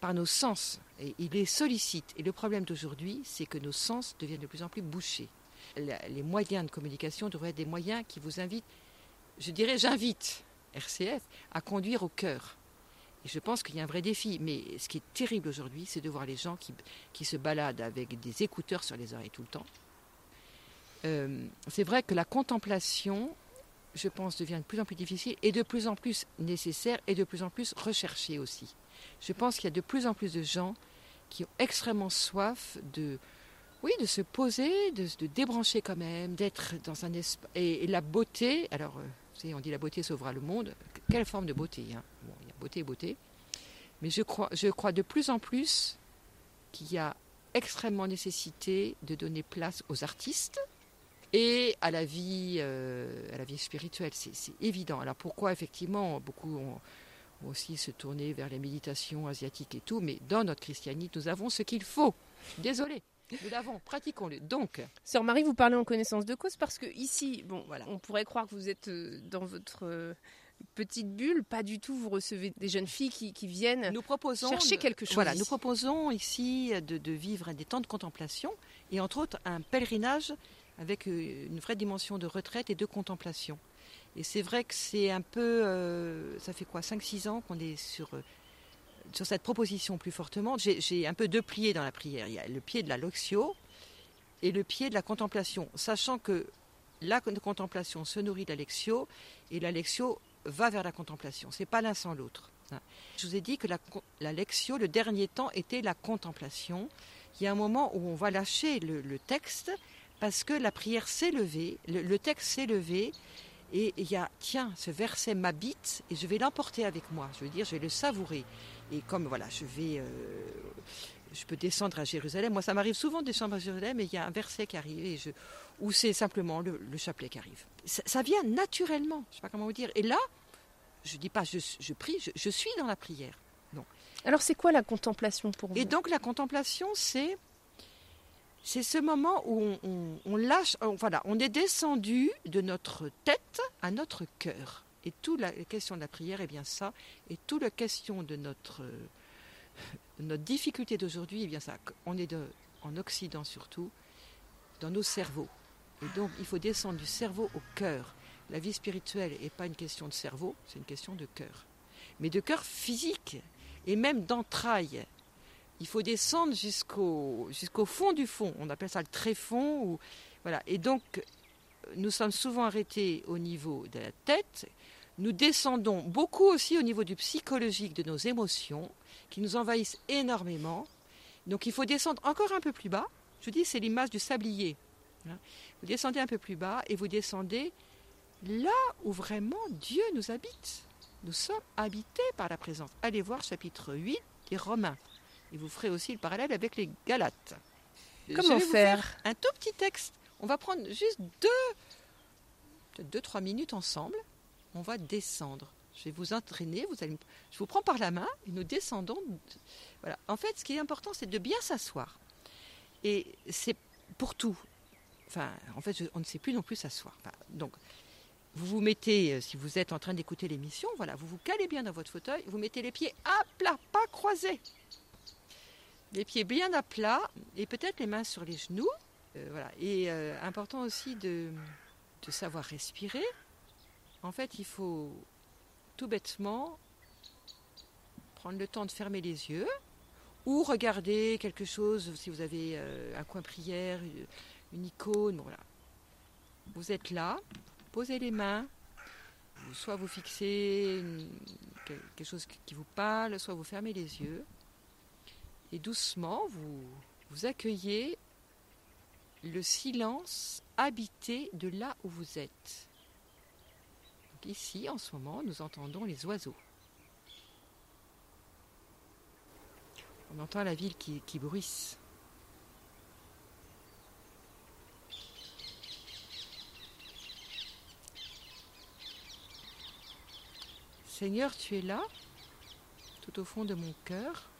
par nos sens, et il les sollicite. Et le problème d'aujourd'hui, c'est que nos sens deviennent de plus en plus bouchés. Les moyens de communication devraient être des moyens qui vous invitent, je dirais, j'invite RCF à conduire au cœur. Et je pense qu'il y a un vrai défi. Mais ce qui est terrible aujourd'hui, c'est de voir les gens qui, qui se baladent avec des écouteurs sur les oreilles tout le temps. Euh, c'est vrai que la contemplation, je pense, devient de plus en plus difficile et de plus en plus nécessaire et de plus en plus recherchée aussi. Je pense qu'il y a de plus en plus de gens qui ont extrêmement soif de, oui, de se poser, de, débrancher quand même, d'être dans un espace. Et, la beauté, alors, euh, vous savez, on dit la beauté sauvera le monde. Quelle forme de beauté hein? Bon, il y a beauté et beauté. Mais je crois, je crois de plus en plus qu'il y a extrêmement nécessité de donner place aux artistes et à la vie, euh, à la vie spirituelle. C'est évident. Alors pourquoi effectivement beaucoup ont, ont aussi se tourné vers les méditations asiatiques et tout, mais dans notre christianisme, nous avons ce qu'il faut. Désolé. Nous l'avons, pratiquons-le. Donc, Sœur Marie, vous parlez en connaissance de cause parce que ici, bon, Voilà. on pourrait croire que vous êtes euh, dans votre euh, petite bulle, pas du tout. Vous recevez des jeunes filles qui, qui viennent. nous proposons Cherchez de- quelque chose Voilà, ici. nous proposons ici de, de vivre des temps de contemplation et entre autres un pèlerinage avec euh, une vraie dimension de retraite et de contemplation. Et c'est vrai que c'est un peu, euh, ça fait quoi, 5-6 ans qu'on est sur, sur cette proposition plus fortement. J'ai un peu deux pieds dans la prière. Il y a le pied de la loxio et le pied de la contemplation, sachant que la con- contemplation se nourrit de la lexio et la lexio va vers la contemplation. C'est pas l'un sans l'autre. hein. Je vous ai dit que la, la le dernier temps, était la contemplation. Il y a un moment où on va lâcher le, le texte parce que la prière s'est levée, le, le texte s'est levé, et il y a, tiens, ce verset m'habite et je vais l'emporter avec moi. Je veux dire, je vais le savourer. Et comme voilà, je vais, euh, je peux descendre à Jérusalem. Moi, ça m'arrive souvent de descendre à Jérusalem, et il y a un verset qui arrive, et je, ou c'est simplement le, le chapelet qui arrive. Ça, ça vient naturellement. Je sais pas comment vous dire. Et là, je dis pas, je, je prie, je, je suis dans la prière. Alors, c'est quoi la contemplation pour vous? Et donc la contemplation, c'est c'est ce moment où on, on- on lâche, on- voilà, on est descendu de notre tête à notre cœur. Et toute la question de la prière est bien ça. Et toute la question de notre euh, notre difficulté d'aujourd'hui est bien ça. On est en Occident surtout dans nos cerveaux. Et donc il faut descendre du cerveau au cœur. La vie spirituelle n'est pas une question de cerveau, c'est une question de cœur. Mais de cœur physique et même d'entrailles. Il faut descendre jusqu'au jusqu'au fond du fond. On appelle ça le tréfond. Ou, voilà. Et donc, nous sommes souvent arrêtés au niveau de la tête. Nous descendons beaucoup aussi au niveau du psychologique de nos émotions, qui nous envahissent énormément. Donc, il faut descendre encore un peu plus bas. Je vous dis, c'est l'image du sablier. hein. Vous descendez un peu plus bas et vous descendez là où vraiment Dieu nous habite. Nous sommes habités par la présence. Allez voir chapitre 8 des Romains. Et vous ferez aussi le parallèle avec les Galates. Comment Je vais vous faire Un tout petit texte. On va prendre juste deux, peut-être deux, trois minutes ensemble. On va descendre. Je vais vous entraîner. Je vous prends par la main et nous descendons. Voilà. En fait, ce qui est important, c'est de bien s'asseoir. Et c'est pour tout. Enfin, en fait, on ne sait plus non plus s'asseoir. donc, vous vous mettez, euh, si vous êtes en train d'écouter l'émission, voilà, vous vous calez bien dans votre fauteuil, vous mettez les pieds à plat, pas croisés. Les pieds bien à plat et peut-être les mains sur les genoux. Euh, voilà. Et euh, important aussi de savoir respirer. En fait, il faut tout bêtement prendre le temps de fermer les yeux ou regarder quelque chose, si vous avez un coin prière, une icône. voilà. Vous êtes là, posez les mains, soit vous fixez quelque chose qui vous parle, soit vous fermez les yeux. Et doucement, vous, vous accueillez le silence habité de là où vous êtes. Ici, en ce moment, nous entendons les oiseaux. On entend la ville qui, bruisse. Seigneur, tu es là, tout au fond de mon cœur.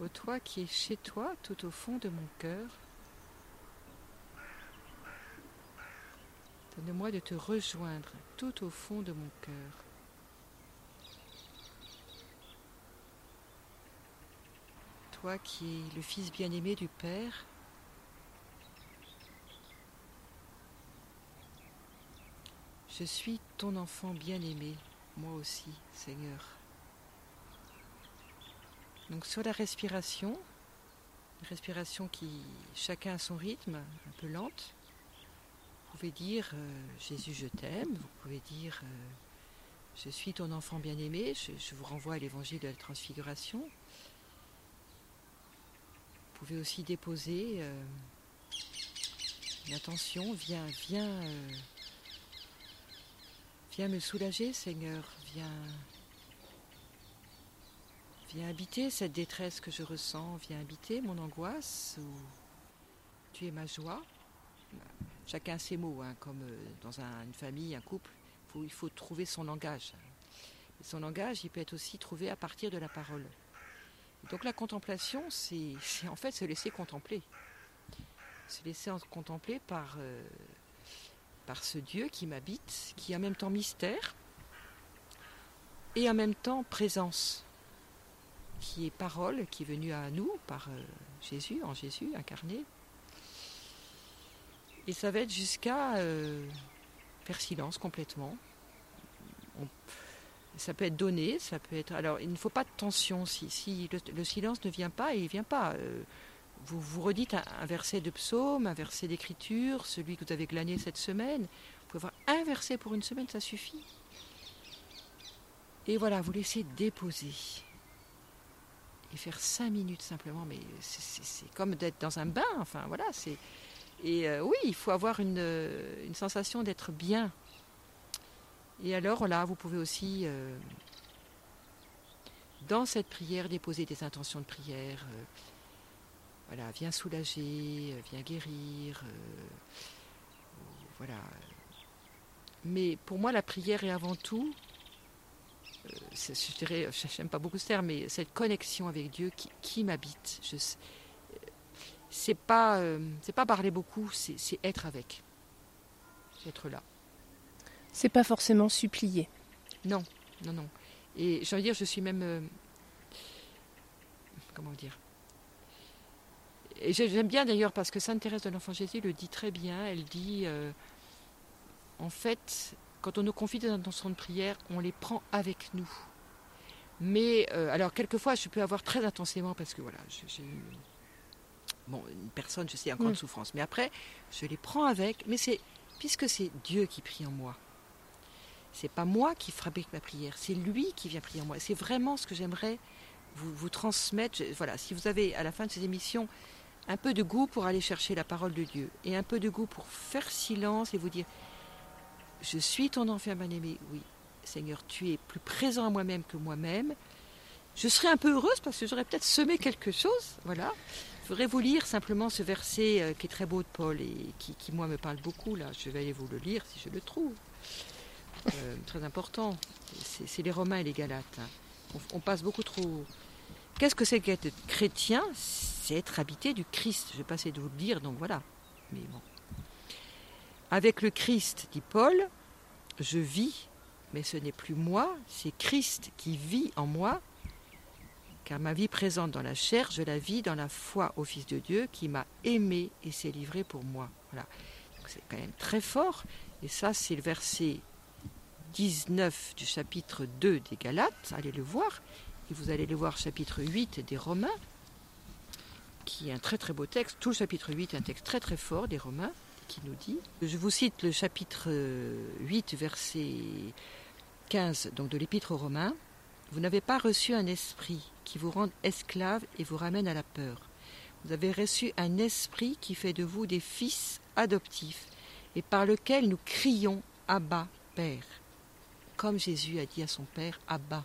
Ô toi qui es chez toi, tout au fond de mon cœur, donne-moi de te rejoindre tout au fond de mon cœur. Toi qui es le Fils bien-aimé du Père, Je suis ton enfant bien-aimé, moi aussi, Seigneur. Donc sur la respiration, respiration qui chacun a son rythme, un peu lente, vous pouvez dire euh, Jésus je t'aime, vous pouvez dire euh, je suis ton enfant bien-aimé, je, vous renvoie à l'évangile de la transfiguration. Vous pouvez aussi déposer euh, l'attention, viens, viens Viens me soulager, Seigneur. Viens, viens habiter cette détresse que je ressens. Viens habiter mon angoisse. tu es ma joie. Chacun ses mots, hein, comme euh, dans une famille, un couple. il faut trouver son langage. son langage, il peut être aussi trouvé à partir de la parole. donc la contemplation, c'est en fait se laisser contempler. Se laisser contempler par euh, par ce Dieu qui m'habite, qui est en même temps mystère et en même temps présence, qui est parole, qui est venue à nous par euh, Jésus, en Jésus incarné. Et ça va être jusqu'à euh, faire silence complètement. ça peut être donné, ça peut être. Alors, il ne faut pas de tension. Si, le, silence ne vient pas, il ne vient pas. Euh, vous vous redites un, verset de psaume, un verset d'écriture, celui que vous avez glané cette semaine. Vous pouvez avoir un verset pour une semaine, ça suffit. Et voilà, vous laissez déposer. Et faire cinq minutes simplement, mais c'est comme d'être dans un bain, enfin voilà. c'est Et euh, oui, il faut avoir une, une sensation d'être bien. Et alors là, vous pouvez aussi, euh, dans cette prière, déposer des intentions de prière. Euh, voilà, viens soulager, euh, viens guérir. Euh, voilà. Mais pour moi, la prière est avant tout, euh, je dirais, (laughs) j'aime pas beaucoup ce terme, mais cette connexion avec Dieu qui, m'habite. C'est pas, c'est pas parler beaucoup, c'est, être avec, être là. C'est pas forcément supplier. Non, non, non. Et j'ai envie de dire, je suis même, comment dire, j'aime bien d'ailleurs parce que Sainte Thérèse de l'Enfant Jésus le dit très bien. Elle dit euh, en fait, quand on nous confie des intentions de prière, on les prend avec nous. Mais euh, alors quelquefois, je peux avoir très intensément parce que voilà, j'ai eu bon une personne, je sais, en grande mm. souffrance. Mais après, je les prends avec. Mais c'est puisque c'est Dieu qui prie en moi. C'est pas moi qui fabrique ma prière, c'est lui qui vient prier en moi. C'est vraiment ce que j'aimerais vous, vous transmettre. Voilà, si vous avez à la fin de ces émissions un peu de goût pour aller chercher la parole de Dieu et un peu de goût pour faire silence et vous dire Je suis ton enfant bien-aimé. Oui, Seigneur, tu es plus présent à moi-même que moi-même. je serais un peu heureuse parce que j'aurais peut-être semé quelque chose. Voilà. Je voudrais vous lire simplement ce verset euh, qui est très beau de Paul et qui, moi, me parle beaucoup. Là, je vais aller vous le lire si je le trouve. Euh, très important. C'est les Romains et les Galates. Hein. On, passe beaucoup trop. Qu'est-ce que c'est qu'être chrétien? C'est être habité du Christ. Je vais passer de vous le dire, donc voilà. Mais. Avec le Christ, dit Paul, je vis, mais ce n'est plus moi, c'est Christ qui vit en moi car ma vie présente dans la chair, je la vis dans la foi au Fils de Dieu qui m'a aimé et s'est livré pour moi. Voilà. C'est quand même très fort. Et ça, c'est le verset 19 du chapitre 2 des Galates. Allez le voir. Et vous allez le voir chapitre 8 des Romains, qui est un très très beau texte. Tout le chapitre 8 est un texte très très fort des Romains, qui nous dit. Je vous cite le chapitre 8, verset 15 donc de l'Épître aux Romains. Vous n'avez pas reçu un esprit qui vous rende esclave et vous ramène à la peur. Vous avez reçu un esprit qui fait de vous des fils adoptifs et par lequel nous crions Abba, Père. Comme Jésus a dit à son Père Abba.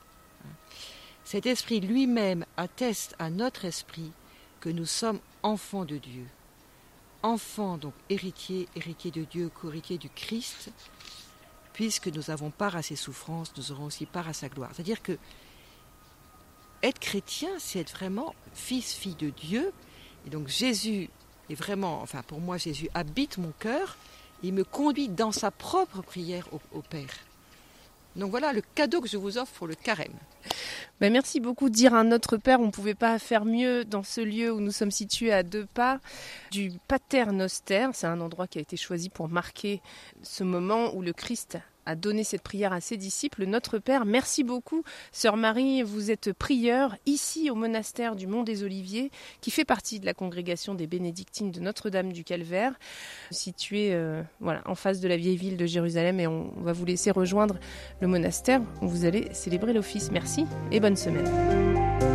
Cet esprit lui-même atteste à notre esprit que nous sommes enfants de Dieu. Enfants, donc héritiers, héritiers de Dieu, co-héritiers du Christ, puisque nous avons part à ses souffrances, nous aurons aussi part à sa gloire. C'est-à-dire que être chrétien, c'est être vraiment fils, fille de Dieu. Et donc Jésus est vraiment, enfin pour moi, Jésus habite mon cœur. Il me conduit dans sa propre prière au, Père. Donc voilà le cadeau que je vous offre pour le carême. Ben merci beaucoup. Dire un Notre Père, on ne pouvait pas faire mieux dans ce lieu où nous sommes situés à deux pas du Pater Noster. C'est un endroit qui a été choisi pour marquer ce moment où le Christ a donné cette prière à ses disciples. Notre Père, merci beaucoup. Sœur Marie, vous êtes prieure ici au monastère du Mont des Oliviers, qui fait partie de la congrégation des bénédictines de Notre-Dame du Calvaire, située euh, voilà, en face de la vieille ville de Jérusalem. Et on va vous laisser rejoindre le monastère où vous allez célébrer l'office. Merci et bonne semaine.